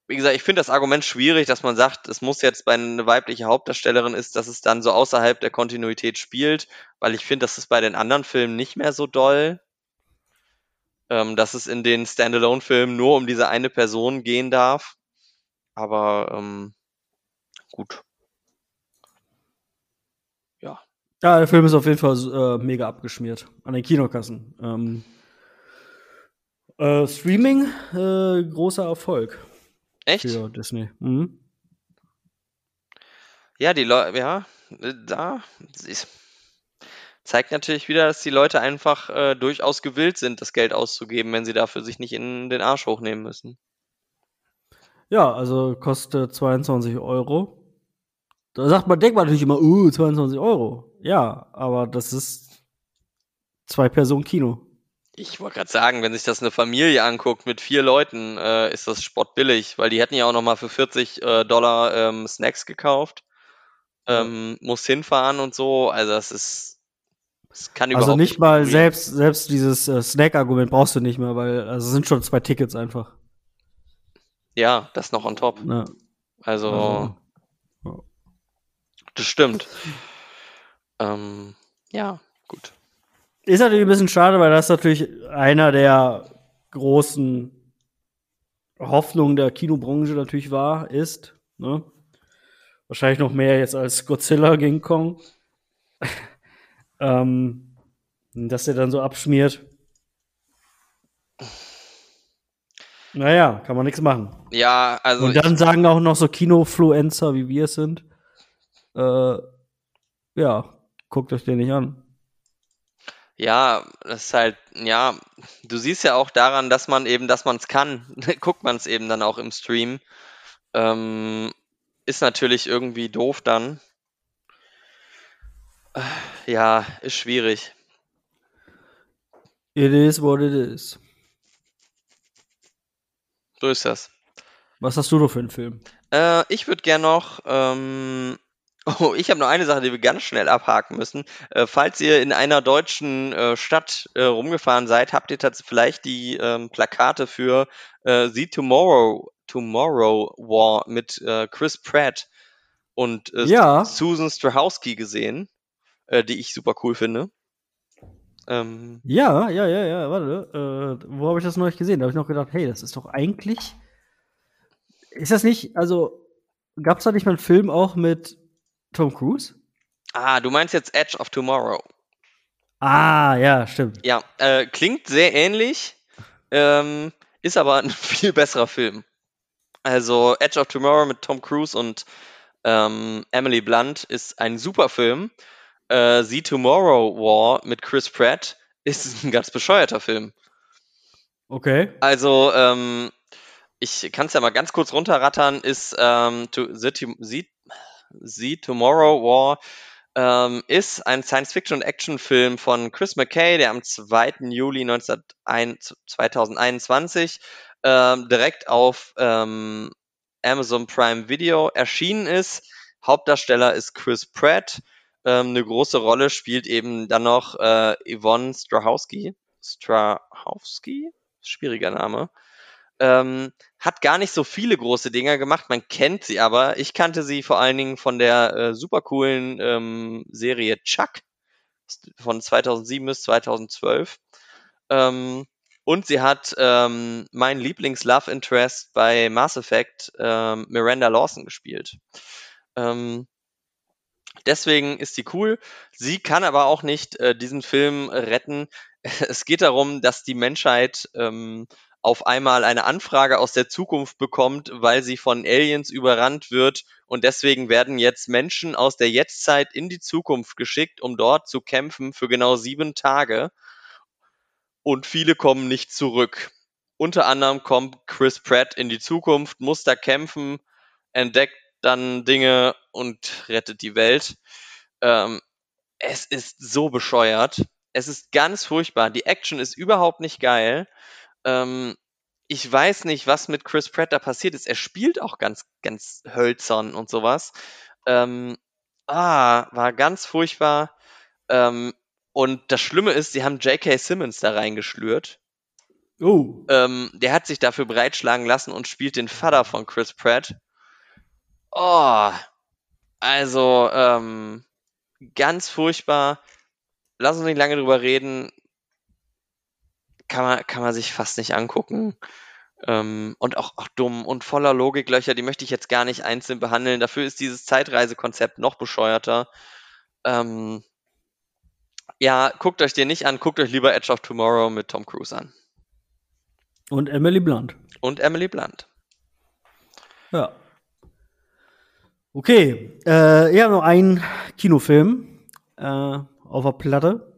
Wie gesagt, ich finde das Argument schwierig, dass man sagt, es muss jetzt bei einer weiblichen Hauptdarstellerin ist, dass es dann so außerhalb der Kontinuität spielt, weil ich finde, das ist bei den anderen Filmen nicht mehr so doll. Ähm, dass es in den Standalone-Filmen nur um diese eine Person gehen darf. Aber ähm, gut. Ja, der Film ist auf jeden Fall äh, mega abgeschmiert an den Kinokassen. Ähm, äh, Streaming, äh, großer Erfolg. Echt? Für Disney. Mhm. Ja, die Leute, ja, da ist, zeigt natürlich wieder, dass die Leute einfach äh, durchaus gewillt sind, das Geld auszugeben, wenn sie dafür sich nicht in den Arsch hochnehmen müssen. Ja, also kostet 22 Euro. Da sagt man, denkt man natürlich immer, uh, 22 Euro. Ja, aber das ist zwei Personen Kino. Ich wollte gerade sagen, wenn sich das eine Familie anguckt mit vier Leuten, äh, ist das spottbillig, weil die hätten ja auch noch mal für 40 äh, Dollar ähm, Snacks gekauft. Ähm. Muss hinfahren und so. Also das ist, das kann also überhaupt Also nicht mal selbst selbst dieses äh, Snack-Argument brauchst du nicht mehr, weil also sind schon zwei Tickets einfach. Ja, das noch on top. Ja. Also, also, das stimmt. Ähm, ja, gut. Ist natürlich ein bisschen schade, weil das natürlich einer der großen Hoffnungen der Kinobranche natürlich war, ist. Ne? Wahrscheinlich noch mehr jetzt als Godzilla gegen Kong. [laughs] ähm, dass der dann so abschmiert. Naja, kann man nichts machen. Ja, also. Und dann sagen auch noch so Kinofluencer, wie wir es sind. Äh, ja, guckt euch den nicht an. Ja, das ist halt, ja, du siehst ja auch daran, dass man eben, dass man es kann, [laughs] guckt man es eben dann auch im Stream. Ähm, ist natürlich irgendwie doof dann. Ja, ist schwierig. It is what it is. So ist das. Was hast du noch für einen Film? Äh, ich würde gerne noch ähm, Oh, ich habe noch eine Sache, die wir ganz schnell abhaken müssen. Äh, falls ihr in einer deutschen äh, Stadt äh, rumgefahren seid, habt ihr tatsächlich vielleicht die ähm, Plakate für äh, The Tomorrow, Tomorrow War mit äh, Chris Pratt und äh, ja. Susan Strahowski gesehen, äh, die ich super cool finde. Ähm, ja, ja, ja, ja, warte. Wo habe ich das noch nicht gesehen? Da habe ich noch gedacht, hey, das ist doch eigentlich. Ist das nicht, also gab es da nicht mal einen Film auch mit Tom Cruise? Ah, du meinst jetzt Edge of Tomorrow. Ah, ja, stimmt. Ja, äh, klingt sehr ähnlich, ähm, ist aber ein [laughs] viel besserer Film. Also Edge of Tomorrow mit Tom Cruise und ähm, Emily Blunt ist ein super Film. Äh, The Tomorrow War mit Chris Pratt ist [laughs] ein ganz bescheuerter Film. Okay. Also, ähm, ich kann es ja mal ganz kurz runterrattern, ist ähm, to, the, the, The Tomorrow War ähm, ist ein Science-Fiction- und Action-Film von Chris McKay, der am 2. Juli 2021 ähm, direkt auf ähm, Amazon Prime Video erschienen ist. Hauptdarsteller ist Chris Pratt. Ähm, eine große Rolle spielt eben dann noch äh, Yvonne Strahowski. Strahowski? Schwieriger Name. Ähm, hat gar nicht so viele große Dinger gemacht, man kennt sie aber. Ich kannte sie vor allen Dingen von der äh, super coolen ähm, Serie Chuck von 2007 bis 2012. Ähm, und sie hat ähm, mein Lieblings-Love Interest bei Mass Effect, ähm, Miranda Lawson, gespielt. Ähm, deswegen ist sie cool. Sie kann aber auch nicht äh, diesen Film retten. [laughs] Es geht darum, dass die Menschheit ähm, auf einmal eine Anfrage aus der Zukunft bekommt, weil sie von Aliens überrannt wird und deswegen werden jetzt Menschen aus der Jetztzeit in die Zukunft geschickt, um dort zu kämpfen für genau sieben Tage und viele kommen nicht zurück. Unter anderem kommt Chris Pratt in die Zukunft, muss da kämpfen, entdeckt dann Dinge und rettet die Welt. Ähm, es ist so bescheuert. Es ist ganz furchtbar. Die Action ist überhaupt nicht geil. Ähm, ich weiß nicht, was mit Chris Pratt da passiert ist. Er spielt auch ganz, ganz hölzern und sowas. Ähm, ah, war ganz furchtbar. Ähm, und das Schlimme ist, sie haben J.K. Simmons da reingeschlürt. Oh. Ähm, der hat sich dafür breitschlagen lassen und spielt den Vater von Chris Pratt. Oh, also ähm, ganz furchtbar. Lass uns nicht lange drüber reden kann man, kann man sich fast nicht angucken. Ähm, und auch, auch dumm und voller Logiklöcher, die möchte ich jetzt gar nicht einzeln behandeln. Dafür ist dieses Zeitreisekonzept noch bescheuerter. Ähm, ja, guckt euch den nicht an, guckt euch lieber Edge of Tomorrow mit Tom Cruise an. Und Emily Blunt. Und Emily Blunt. Ja. Okay, äh, ich habe noch einen Kinofilm äh, auf der Platte.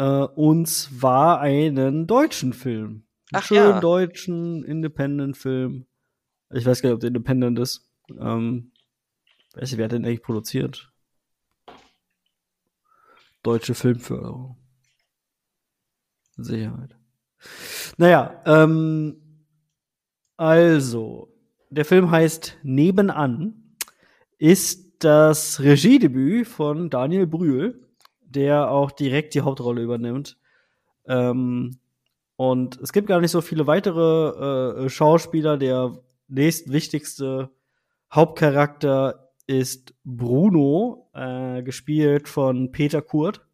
Äh, und zwar einen deutschen Film. Einen Ach, schönen ja. deutschen Independent-Film. Ich weiß gar nicht, ob der Independent ist. Ähm, weiß nicht, wer hat den eigentlich produziert? Deutsche Filmförderung. Sicherheit. Naja, ähm, also, der Film heißt Nebenan, ist das Regiedebüt von Daniel Brühl, der auch direkt die Hauptrolle übernimmt. Ähm, und es gibt gar nicht so viele weitere äh, Schauspieler. Der nächstwichtigste Hauptcharakter ist Bruno, äh, gespielt von Peter Kurt,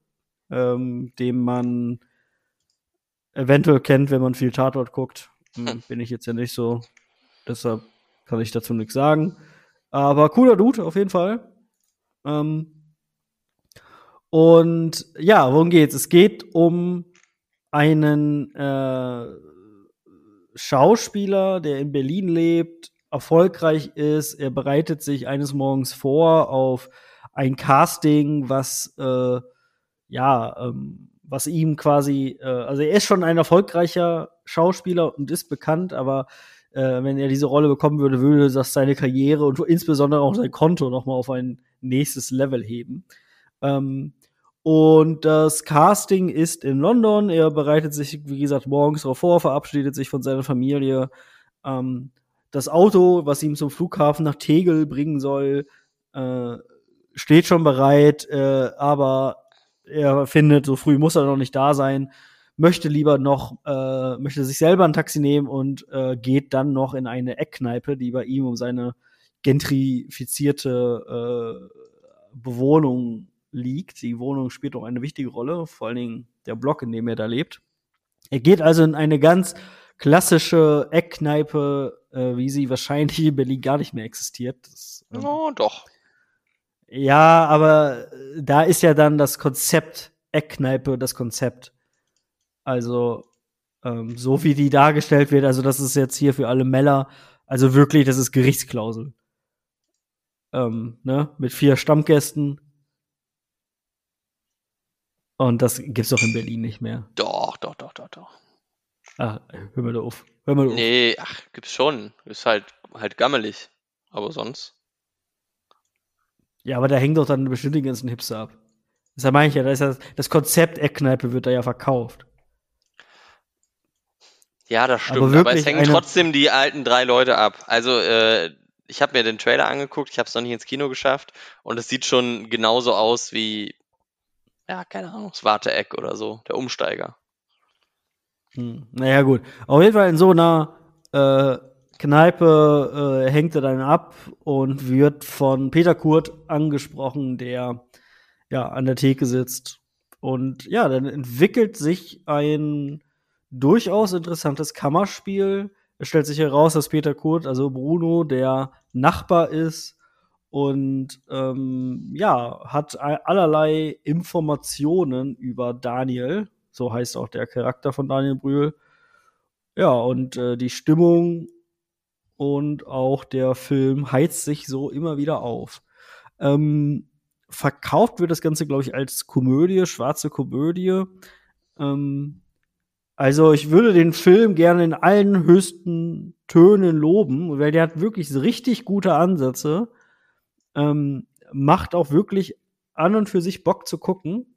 ähm, dem man eventuell kennt, wenn man viel Tatort guckt. Hm, [laughs] bin ich jetzt ja nicht so. Deshalb kann ich dazu nichts sagen. Aber cooler Dude auf jeden Fall. Ähm, und ja, worum geht's? Es geht um einen äh, Schauspieler, der in Berlin lebt, erfolgreich ist. Er bereitet sich eines Morgens vor auf ein Casting, was äh, ja, ähm, was ihm quasi, äh, also er ist schon ein erfolgreicher Schauspieler und ist bekannt, aber äh, wenn er diese Rolle bekommen würde, würde das seine Karriere und insbesondere auch sein Konto noch mal auf ein nächstes Level heben. Ähm, und das Casting ist in London. Er bereitet sich, wie gesagt, morgens darauf vor, verabschiedet sich von seiner Familie. Ähm, das Auto, was ihm zum Flughafen nach Tegel bringen soll, äh, steht schon bereit, äh, aber er findet, so früh muss er noch nicht da sein, möchte lieber noch, äh, möchte sich selber ein Taxi nehmen und äh, geht dann noch in eine Eckkneipe, die bei ihm um seine gentrifizierte äh, Bewohnung liegt. Die Wohnung spielt auch eine wichtige Rolle, vor allen Dingen der Block, in dem er da lebt. Er geht also in eine ganz klassische Eckkneipe, äh, wie sie wahrscheinlich in Berlin gar nicht mehr existiert. Das, ähm, oh, doch. Ja, aber äh, da ist ja dann das Konzept Eckkneipe das Konzept. Also, ähm, so wie die dargestellt wird, also das ist jetzt hier für alle Meller, also wirklich, das ist Gerichtsklausel. Ähm, ne? Mit vier Stammgästen, und das gibt's doch in Berlin nicht mehr. Doch, doch, doch, doch, doch. Ah, hör mal da auf. Hör mal auf. Nee, ach, gibt's schon. Ist halt, halt gammelig. Aber sonst. Ja, aber da hängen doch dann bestimmt die ganzen Hipster ab. Deshalb meine ich ja, das, ja, das Konzept Eckkneipe wird da ja verkauft. Ja, das stimmt. Aber, aber es hängen trotzdem die alten drei Leute ab. Also, äh, ich habe mir den Trailer angeguckt, ich habe es noch nicht ins Kino geschafft und es sieht schon genauso aus wie ja, keine Ahnung, das Warteeck oder so, der Umsteiger. Hm, naja, gut. Auf jeden Fall in so einer äh, Kneipe äh, hängt er dann ab und wird von Peter Kurt angesprochen, der ja an der Theke sitzt. Und ja, dann entwickelt sich ein durchaus interessantes Kammerspiel. Es stellt sich heraus, dass Peter Kurt, also Bruno, der Nachbar ist und ähm, ja, hat allerlei Informationen über Daniel, so heißt auch der Charakter von Daniel Brühl. Ja, und äh, die Stimmung und auch der Film heizt sich so immer wieder auf. Ähm, verkauft wird das Ganze, glaube ich, als Komödie, schwarze Komödie. Ähm, also ich würde den Film gerne in allen höchsten Tönen loben, weil der hat wirklich richtig gute Ansätze. Ähm, macht auch wirklich an und für sich Bock zu gucken.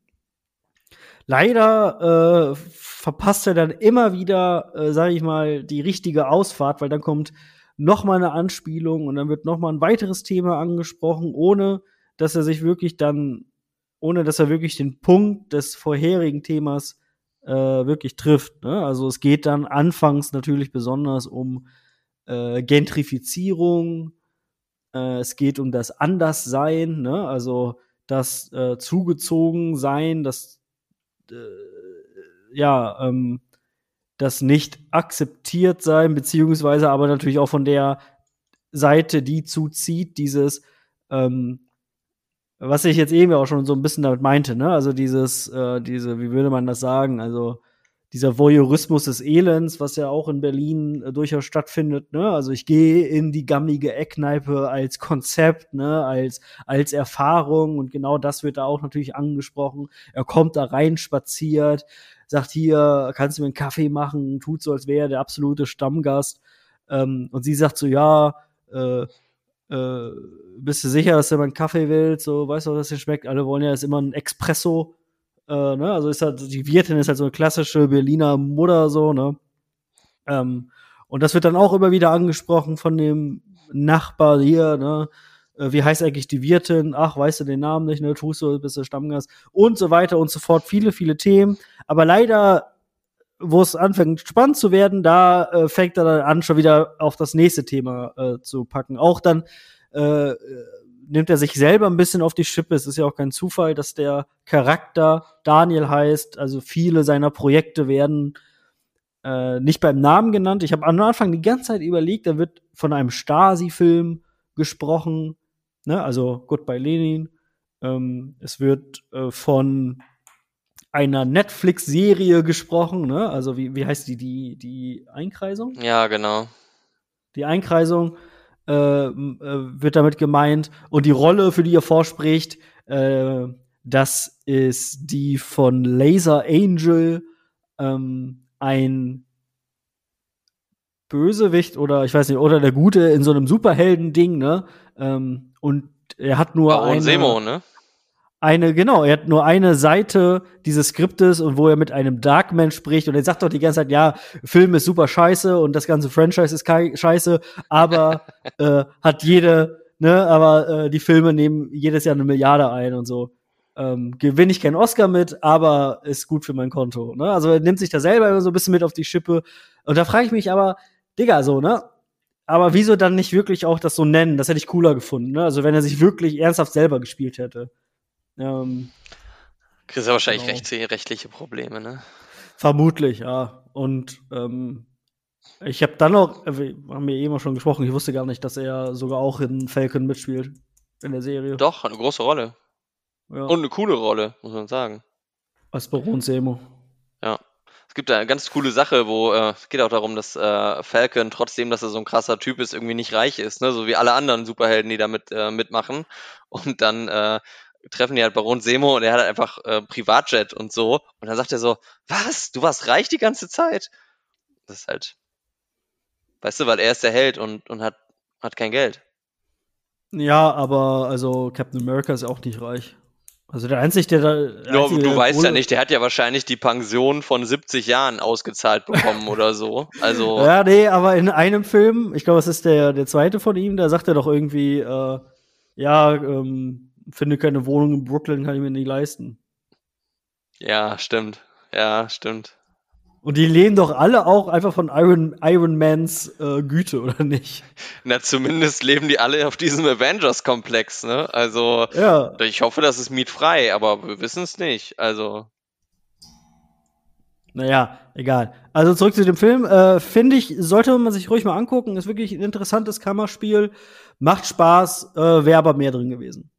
Leider äh, verpasst er dann immer wieder, äh, sage ich mal, die richtige Ausfahrt, weil dann kommt noch mal eine Anspielung und dann wird noch mal ein weiteres Thema angesprochen, ohne dass er sich wirklich dann, ohne dass er wirklich den Punkt des vorherigen Themas äh, wirklich trifft. Ne? Also es geht dann anfangs natürlich besonders um äh, Gentrifizierung, äh, es geht um das Anderssein, ne? also das äh, Zugezogensein, das äh, ja, ähm, das nicht akzeptiert sein, beziehungsweise aber natürlich auch von der Seite, die zuzieht, dieses, ähm, was ich jetzt eben auch schon so ein bisschen damit meinte, ne? Also dieses, äh, diese, wie würde man das sagen? Also dieser Voyeurismus des Elends, was ja auch in Berlin äh, durchaus stattfindet, ne? Also ich gehe in die gammige Eckkneipe als Konzept, ne, als als Erfahrung und genau das wird da auch natürlich angesprochen. Er kommt da rein spaziert, sagt hier, kannst du mir einen Kaffee machen, tut so als wäre er der absolute Stammgast. Ähm, und sie sagt so, ja, äh, äh, bist du sicher, dass du mal einen Kaffee willst? So, weißt du, was das schmeckt? Alle wollen ja jetzt immer ein Espresso. Äh, ne? Also ist halt, die Wirtin ist halt so eine klassische Berliner Mutter, so, ne? Ähm, und das wird dann auch immer wieder angesprochen von dem Nachbar hier, ne? Äh, wie heißt eigentlich die Wirtin? Ach, weißt du den Namen nicht, ne? Tust du, bist du Stammgast und so weiter und so fort. Viele, viele Themen. Aber leider, wo es anfängt spannend zu werden, da äh, fängt er dann an, schon wieder auf das nächste Thema äh, zu packen. Auch dann äh, nimmt er sich selber ein bisschen auf die Schippe. Es ist ja auch kein Zufall, dass der Charakter Daniel heißt. Also viele seiner Projekte werden äh, nicht beim Namen genannt. Ich habe am Anfang die ganze Zeit überlegt, da wird von einem Stasi-Film gesprochen, ne? also Goodbye Lenin. Ähm, es wird äh, von einer Netflix-Serie gesprochen, ne? Also wie, wie heißt die, die, die Einkreisung? Ja, genau. Die Einkreisung äh, äh, wird damit gemeint. Und die Rolle, für die er vorspricht, äh, das ist die von Laser Angel, ähm, ein Bösewicht oder ich weiß nicht, oder der Gute in so einem Superhelden-Ding, ne? Ähm, und er hat nur Baron eine, Semo, ne? Eine, genau, er hat nur eine Seite dieses Skriptes und wo er mit einem Darkman spricht und er sagt doch die ganze Zeit, ja, Film ist super scheiße und das ganze Franchise ist scheiße, aber [laughs] äh, hat jede, ne, aber äh, die Filme nehmen jedes Jahr eine Milliarde ein und so. Ähm, gewinne ich keinen Oscar mit, aber ist gut für mein Konto. Ne? Also er nimmt sich da selber immer so ein bisschen mit auf die Schippe. Und da frage ich mich aber, Digga, so, ne? Aber wieso dann nicht wirklich auch das so nennen? Das hätte ich cooler gefunden, ne? Also wenn er sich wirklich ernsthaft selber gespielt hätte. Ähm, Kriegst ja wahrscheinlich genau. recht, rechtliche Probleme, ne? Vermutlich, ja. Und ähm, ich habe dann auch, äh, wir haben ja eben schon gesprochen, ich wusste gar nicht, dass er sogar auch in Falcon mitspielt. In der Serie. Doch, eine große Rolle. Ja. Und eine coole Rolle, muss man sagen. Als Baron Semo. Ja. Es gibt da eine ganz coole Sache, wo äh, es geht auch darum, dass äh, Falcon, trotzdem, dass er so ein krasser Typ ist, irgendwie nicht reich ist, ne? So wie alle anderen Superhelden, die da mit, äh, mitmachen. Und dann äh, treffen die halt Baron Semo und er hat halt einfach äh, Privatjet und so. Und dann sagt er so, was? Du warst reich die ganze Zeit? Das ist halt, weißt du, weil er ist der Held und, und hat, hat kein Geld. Ja, aber also Captain America ist auch nicht reich. Also der einzige, der da. No, einzige, du weißt ja nicht, der hat ja wahrscheinlich die Pension von 70 Jahren ausgezahlt bekommen oder so. Also. [laughs] Ja, nee, aber in einem Film, ich glaube, es ist der, der zweite von ihm, da sagt er doch irgendwie, äh, ja, ähm, finde keine Wohnung in Brooklyn, kann ich mir nicht leisten. Ja, stimmt. Ja, stimmt. Und die lehnen doch alle auch einfach von Iron, Iron Mans äh, Güte, oder nicht? [laughs] Na, zumindest leben die alle auf diesem Avengers-Komplex, ne? Also, ja. ich hoffe, das ist mietfrei, aber wir wissen es nicht. Also. Naja, egal. Also zurück zu dem Film. Äh, Finde ich, sollte man sich ruhig mal angucken. Ist wirklich ein interessantes Kammerspiel. Macht Spaß, äh, wäre aber mehr drin gewesen.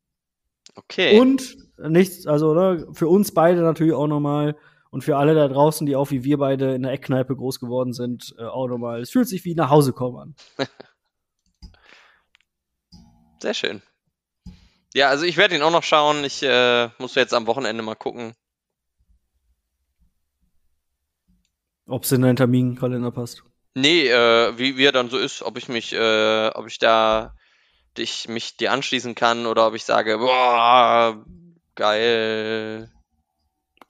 Okay. Und nichts, also ne, für uns beide natürlich auch nochmal und für alle da draußen, die auch wie wir beide in der Eckkneipe groß geworden sind, äh, auch nochmal. Es fühlt sich wie nach Hause kommen an. [laughs] Sehr schön. Ja, also ich werde ihn auch noch schauen. Ich äh, muss jetzt am Wochenende mal gucken. Ob es in deinen Terminkalender passt. Nee, äh, wie, wie er dann so ist, ob ich mich, äh, ob ich da ich mich dir anschließen kann oder ob ich sage, boah, geil.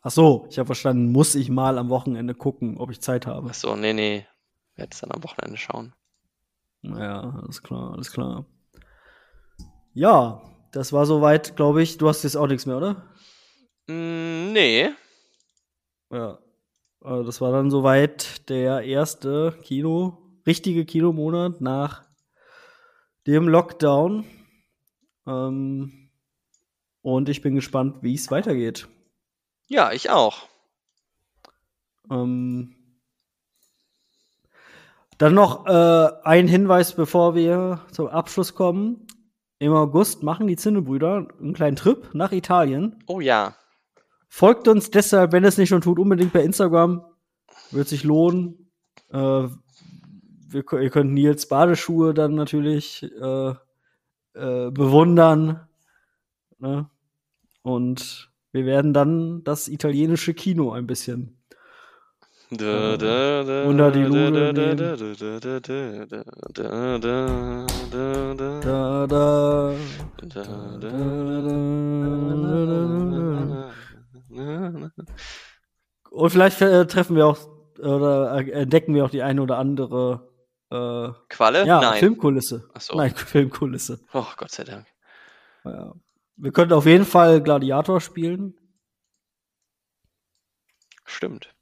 Ach so, ich habe verstanden, muss ich mal am Wochenende gucken, ob ich Zeit habe. Ach so, nee, nee. Werde es dann am Wochenende schauen. Ja, alles klar, alles klar. Ja, das war soweit, glaube ich. Du hast jetzt auch nichts mehr, oder? Mm, nee. Ja. Also das war dann soweit der erste Kino, richtige Kinomonat nach dem Lockdown. Ähm, und ich bin gespannt, wie es weitergeht. Ja, ich auch. Ähm, dann noch äh, ein Hinweis, bevor wir zum Abschluss kommen. Im August machen die Zinnebrüder einen kleinen Trip nach Italien. Oh ja. Folgt uns deshalb, wenn es nicht schon tut, unbedingt bei Instagram. wird sich lohnen. Äh, wir, ihr könnt Nils Badeschuhe dann natürlich äh, äh, bewundern. Ne? Und wir werden dann das italienische Kino ein bisschen da, da, da, unter die Lupe nehmen. Und vielleicht äh, treffen wir auch oder entdecken wir auch die eine oder andere äh, Qualle? Ja, Nein. Filmkulisse. Ach so. Nein, [laughs] Filmkulisse. Oh, Gott sei Dank. Ja. Wir könnten auf jeden Fall Gladiator spielen. Stimmt.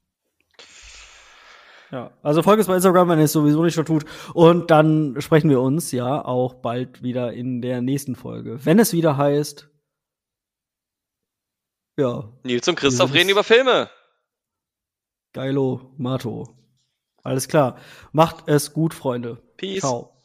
Ja, also folgt es bei Instagram, wenn ihr es sowieso nicht schon tut. Und dann sprechen wir uns ja auch bald wieder in der nächsten Folge. Wenn es wieder heißt. Ja. Nils und Christoph reden über Filme. Geilo, Mato. Alles klar. Macht es gut, Freunde. Peace. Ciao.